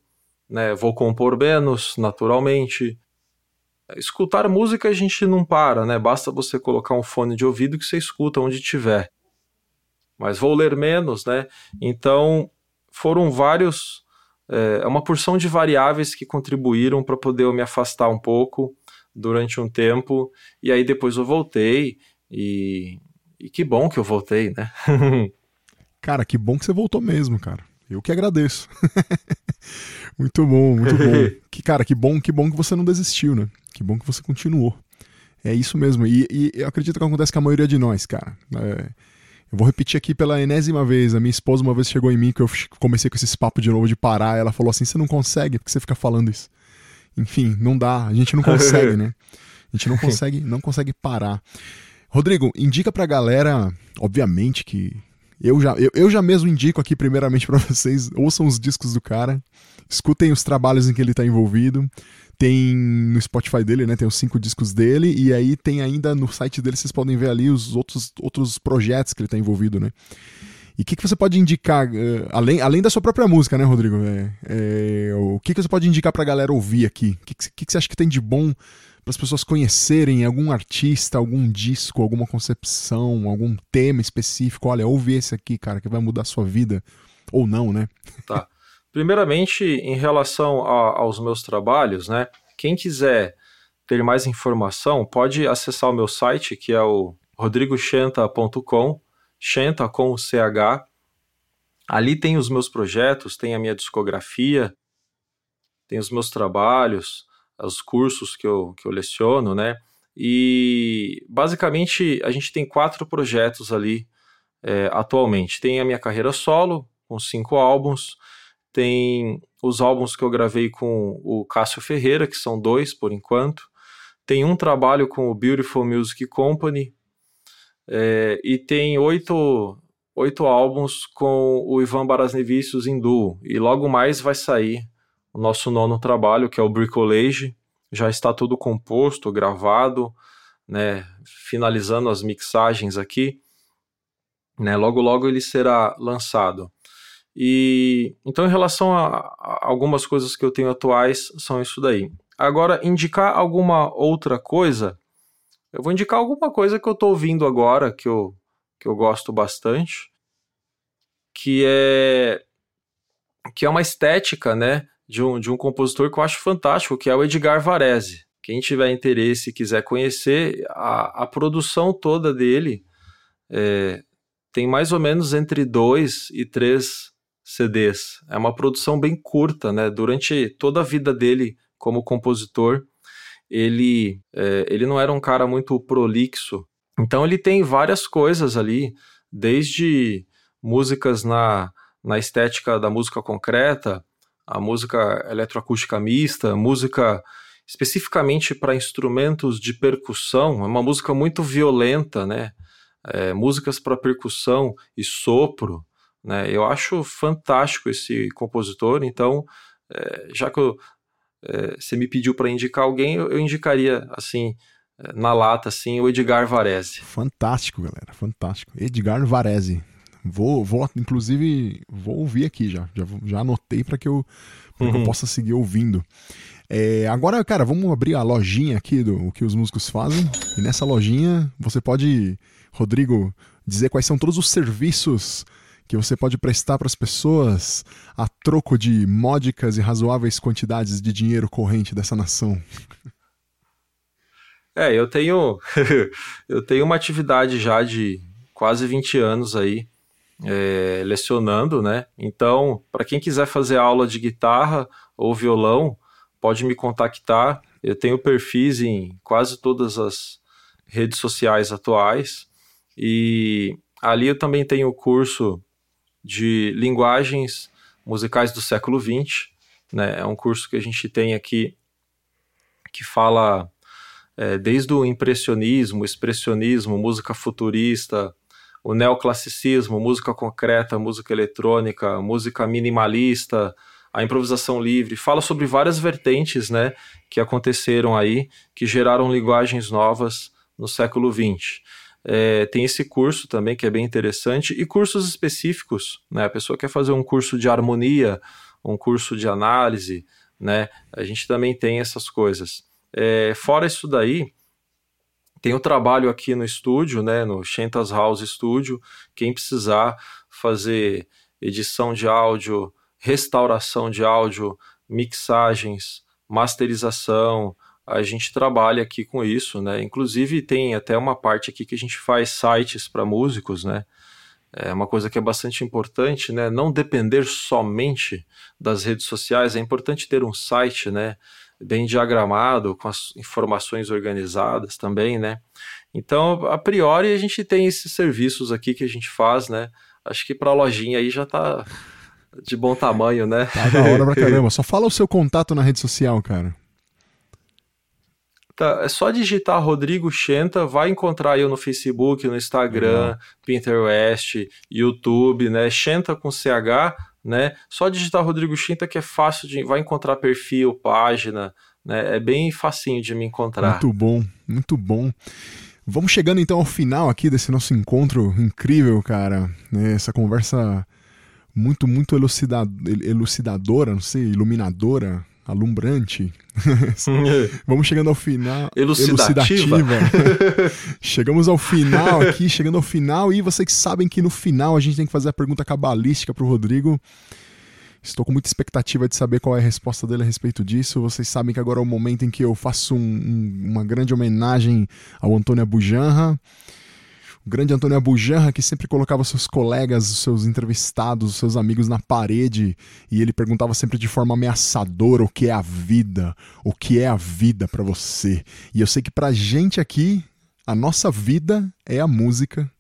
né? Vou compor menos, naturalmente. Escutar música a gente não para, né? Basta você colocar um fone de ouvido que você escuta onde tiver. Mas vou ler menos, né? Então foram vários é, é uma porção de variáveis que contribuíram para poder eu me afastar um pouco durante um tempo, e aí depois eu voltei, e, e que bom que eu voltei, né? cara, que bom que você voltou mesmo, cara. Eu que agradeço. muito bom, muito bom. que, cara, que bom, que bom que você não desistiu, né? Que bom que você continuou. É isso mesmo. E, e eu acredito que acontece com a maioria de nós, cara. É, eu vou repetir aqui pela enésima vez. A minha esposa uma vez chegou em mim que eu comecei com esse papo de novo de parar. Ela falou assim: você não consegue, porque você fica falando isso. Enfim, não dá. A gente não consegue, né? A gente não consegue, não consegue parar. Rodrigo, indica pra galera, obviamente que eu já, eu, eu já mesmo indico aqui primeiramente para vocês, ouçam os discos do cara, escutem os trabalhos em que ele tá envolvido, tem no Spotify dele, né? Tem os cinco discos dele, e aí tem ainda no site dele, vocês podem ver ali os outros, outros projetos que ele está envolvido, né? E o que, que você pode indicar, uh, além, além da sua própria música, né, Rodrigo? É, é, o que, que você pode indicar pra galera ouvir aqui? O que, que, que você acha que tem de bom para as pessoas conhecerem algum artista, algum disco, alguma concepção, algum tema específico? Olha, ouve esse aqui, cara, que vai mudar a sua vida. Ou não, né? Tá. Primeiramente, em relação a, aos meus trabalhos, né? Quem quiser ter mais informação, pode acessar o meu site, que é o rodrigochenta.com, Chenta com CH. Ali tem os meus projetos, tem a minha discografia, tem os meus trabalhos, os cursos que eu, que eu leciono, né? E basicamente a gente tem quatro projetos ali é, atualmente. Tem a minha carreira solo, com cinco álbuns, tem os álbuns que eu gravei com o Cássio Ferreira, que são dois por enquanto. Tem um trabalho com o Beautiful Music Company. É, e tem oito, oito álbuns com o Ivan Barasnevicius em duo. E logo mais vai sair o nosso nono trabalho, que é o Bricolage. Já está tudo composto, gravado, né, finalizando as mixagens aqui. Né, logo, logo ele será lançado. E então, em relação a, a, algumas coisas que eu tenho atuais, são isso daí. Agora, indicar alguma outra coisa, eu vou indicar alguma coisa que eu estou ouvindo agora, que eu, que eu gosto bastante, que é que é uma estética, né, de um, de um compositor que eu acho fantástico, que é o Edgar Varese. Quem tiver interesse e quiser conhecer, a, a produção toda dele é, tem mais ou menos entre dois e três CDs. É uma produção bem curta, né? Durante toda a vida dele como compositor, ele, é, ele não era um cara muito prolixo. Então ele tem várias coisas ali, desde músicas na, na estética da música concreta, a música eletroacústica mista, música especificamente para instrumentos de percussão, é uma música muito violenta, né? É, músicas para percussão e sopro, né? Eu acho fantástico esse compositor, então, é, já que eu, é, você me pediu para indicar alguém, eu, eu indicaria, assim, é, na lata, assim, o Edgar Varese. Fantástico, galera, fantástico. Edgar Varese. Vou, vou inclusive, vou ouvir aqui já. Já, já anotei para que, eu, uhum. que eu possa seguir ouvindo. É, agora, cara, vamos abrir a lojinha aqui do que os músicos fazem. E nessa lojinha você pode, Rodrigo, dizer quais são todos os serviços que você pode prestar para as pessoas a troco de módicas e razoáveis quantidades de dinheiro corrente dessa nação? É, eu tenho eu tenho uma atividade já de quase 20 anos aí é, lecionando, né? Então, para quem quiser fazer aula de guitarra ou violão, pode me contactar. Eu tenho perfis em quase todas as redes sociais atuais e ali eu também tenho curso de linguagens musicais do século XX. Né? É um curso que a gente tem aqui que fala é, desde o impressionismo, expressionismo, música futurista, o neoclassicismo, música concreta, música eletrônica, música minimalista, a improvisação livre, fala sobre várias vertentes né, que aconteceram aí, que geraram linguagens novas no século XX. É, tem esse curso também que é bem interessante e cursos específicos, né? A pessoa quer fazer um curso de harmonia, um curso de análise, né? A gente também tem essas coisas. É, fora isso daí, tem o trabalho aqui no estúdio, né? No Shentas House Studio. Quem precisar fazer edição de áudio, restauração de áudio, mixagens, masterização, a gente trabalha aqui com isso, né? Inclusive tem até uma parte aqui que a gente faz sites para músicos, né? É uma coisa que é bastante importante, né? Não depender somente das redes sociais. É importante ter um site, né? Bem diagramado, com as informações organizadas também, né? Então, a priori, a gente tem esses serviços aqui que a gente faz, né? Acho que para a lojinha aí já tá de bom tamanho, né? Tá da hora pra caramba. Só fala o seu contato na rede social, cara. Tá, é só digitar Rodrigo Chenta, vai encontrar eu no Facebook, no Instagram, uhum. Pinterest, YouTube, né? Chenta com CH, né? Só digitar Rodrigo Chenta que é fácil de. Vai encontrar perfil, página, né? É bem facinho de me encontrar. Muito bom, muito bom. Vamos chegando então ao final aqui desse nosso encontro incrível, cara. Né? Essa conversa muito, muito elucidadora, não sei, iluminadora alumbrante. Vamos chegando ao final. Elucidativa. elucidativa. Chegamos ao final aqui, chegando ao final, e vocês sabem que no final a gente tem que fazer a pergunta cabalística pro Rodrigo. Estou com muita expectativa de saber qual é a resposta dele a respeito disso. Vocês sabem que agora é o momento em que eu faço um, um, uma grande homenagem ao Antônio Abujanra o grande Antônio Abujanra, que sempre colocava seus colegas, os seus entrevistados, os seus amigos na parede, e ele perguntava sempre de forma ameaçadora o que é a vida, o que é a vida para você. E eu sei que pra gente aqui, a nossa vida é a música.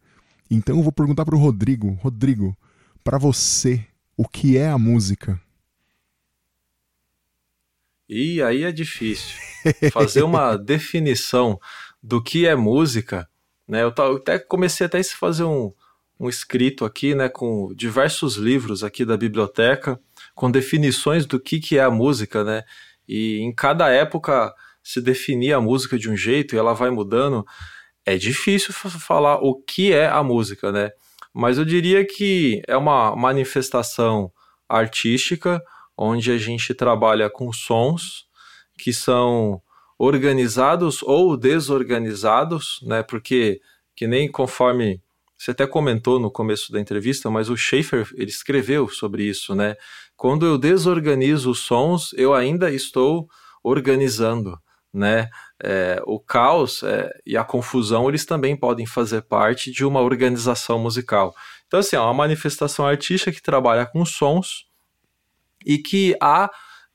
Então eu vou perguntar pro Rodrigo, Rodrigo, para você, o que é a música? E aí é difícil. Fazer uma definição do que é música né? Eu até comecei até a fazer um, um escrito aqui, né, com diversos livros aqui da biblioteca, com definições do que, que é a música, né? E em cada época se definia a música de um jeito e ela vai mudando. É difícil falar o que é a música, né? Mas eu diria que é uma manifestação artística onde a gente trabalha com sons que são organizados ou desorganizados, né? Porque que nem conforme você até comentou no começo da entrevista, mas o Schaefer ele escreveu sobre isso, né? Quando eu desorganizo os sons, eu ainda estou organizando, né? É, o caos é, e a confusão eles também podem fazer parte de uma organização musical. Então assim, é uma manifestação artística que trabalha com sons e que há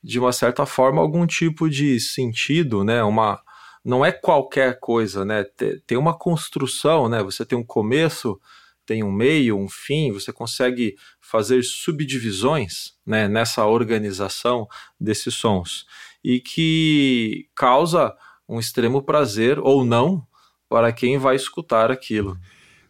de uma certa forma, algum tipo de sentido, né? Uma, não é qualquer coisa, né? Tem uma construção, né? Você tem um começo, tem um meio, um fim, você consegue fazer subdivisões né, nessa organização desses sons e que causa um extremo prazer ou não para quem vai escutar aquilo.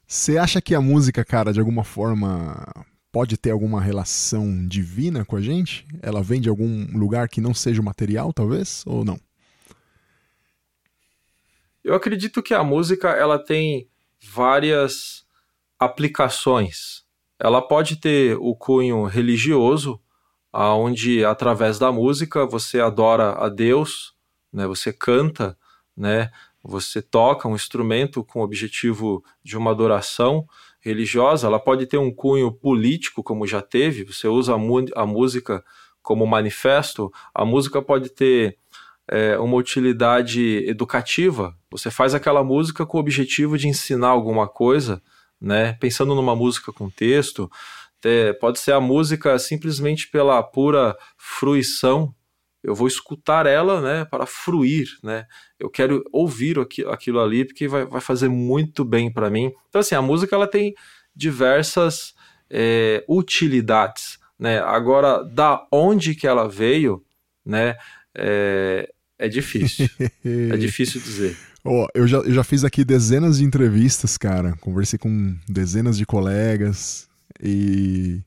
Você acha que a música, cara, de alguma forma pode ter alguma relação divina com a gente? Ela vem de algum lugar que não seja o material, talvez, ou não? Eu acredito que a música ela tem várias aplicações. Ela pode ter o cunho religioso, aonde através da música você adora a Deus, né? Você canta, né? Você toca um instrumento com o objetivo de uma adoração religiosa, ela pode ter um cunho político, como já teve, você usa a, a música como manifesto, a música pode ter é, uma utilidade educativa, você faz aquela música com o objetivo de ensinar alguma coisa, né? pensando numa música com texto, pode ser a música simplesmente pela pura fruição eu vou escutar ela, né, para fruir, né? Eu quero ouvir aquilo ali porque vai, vai fazer muito bem para mim. Então, assim, a música ela tem diversas é, utilidades, né? Agora, da onde que ela veio, né? É, é difícil. é difícil dizer. Oh, eu, já, eu já fiz aqui dezenas de entrevistas, cara. Conversei com dezenas de colegas e,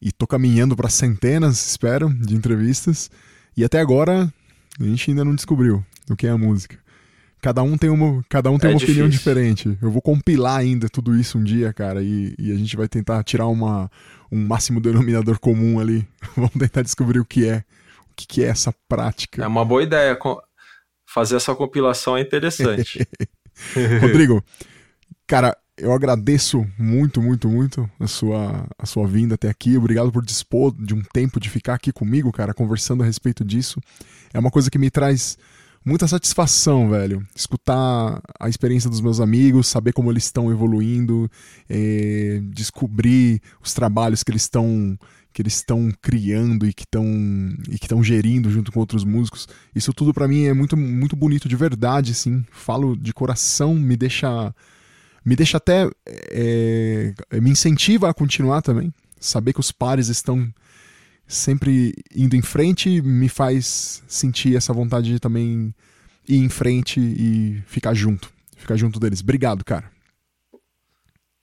e tô caminhando para centenas, espero, de entrevistas. E até agora a gente ainda não descobriu o que é a música. Cada um tem uma, cada um tem é uma opinião diferente. Eu vou compilar ainda tudo isso um dia, cara, e, e a gente vai tentar tirar uma, um máximo denominador comum ali. Vamos tentar descobrir o que é. O que, que é essa prática. É uma boa ideia. Fazer essa compilação é interessante. Rodrigo, cara, eu agradeço muito, muito, muito a sua, a sua vinda até aqui. Obrigado por dispor de um tempo de ficar aqui comigo, cara, conversando a respeito disso. É uma coisa que me traz muita satisfação, velho. Escutar a experiência dos meus amigos, saber como eles estão evoluindo, é, descobrir os trabalhos que eles estão que eles estão criando e que estão e que estão gerindo junto com outros músicos. Isso tudo para mim é muito muito bonito de verdade, sim. Falo de coração, me deixa me deixa até. É, me incentiva a continuar também. Saber que os pares estão sempre indo em frente me faz sentir essa vontade de também ir em frente e ficar junto. Ficar junto deles. Obrigado, cara.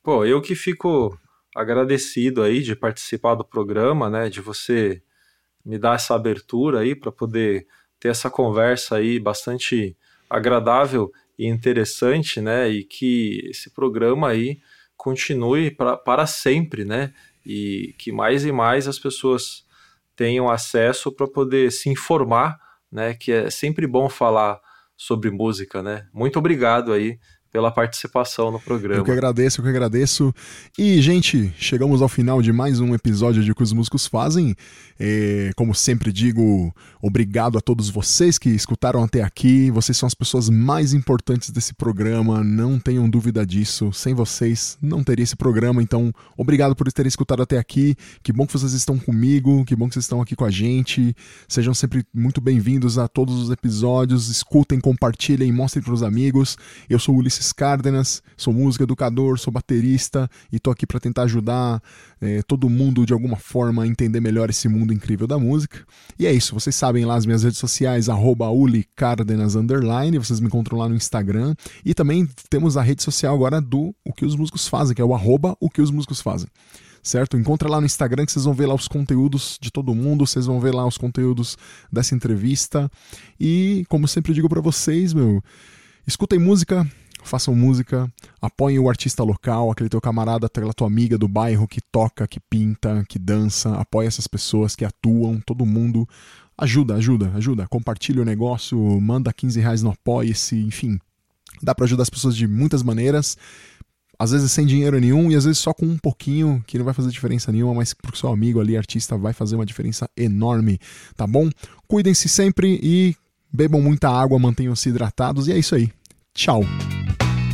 Pô, eu que fico agradecido aí de participar do programa, né? De você me dar essa abertura aí para poder ter essa conversa aí bastante agradável e interessante, né? E que esse programa aí continue pra, para sempre, né? E que mais e mais as pessoas tenham acesso para poder se informar, né? Que é sempre bom falar sobre música, né? Muito obrigado aí pela participação no programa. Eu que agradeço, eu que agradeço. E, gente, chegamos ao final de mais um episódio de O que os músicos fazem. É, como sempre digo, obrigado a todos vocês que escutaram até aqui. Vocês são as pessoas mais importantes desse programa, não tenham dúvida disso. Sem vocês, não teria esse programa. Então, obrigado por terem escutado até aqui. Que bom que vocês estão comigo, que bom que vocês estão aqui com a gente. Sejam sempre muito bem-vindos a todos os episódios. Escutem, compartilhem, mostrem para os amigos. Eu sou o Ulisses Ulisses Cárdenas, sou músico educador, sou baterista e tô aqui para tentar ajudar é, todo mundo de alguma forma a entender melhor esse mundo incrível da música. E é isso, vocês sabem lá as minhas redes sociais, ulicárdenas, underline, vocês me encontram lá no Instagram. E também temos a rede social agora do O Que Os Músicos Fazem, que é o arroba O Que Os Músicos Fazem certo? Encontra lá no Instagram que vocês vão ver lá os conteúdos de todo mundo, vocês vão ver lá os conteúdos dessa entrevista. E, como sempre digo para vocês, meu, escutem música, façam música, apoiem o artista local, aquele teu camarada, aquela tua amiga do bairro que toca, que pinta, que dança, apoia essas pessoas que atuam, todo mundo. Ajuda, ajuda, ajuda. Compartilha o negócio, manda 15 reais no apoia-se, enfim. Dá para ajudar as pessoas de muitas maneiras. Às vezes sem dinheiro nenhum e às vezes só com um pouquinho, que não vai fazer diferença nenhuma, mas pro seu amigo ali, artista, vai fazer uma diferença enorme, tá bom? Cuidem-se sempre e bebam muita água, mantenham-se hidratados e é isso aí. Tchau!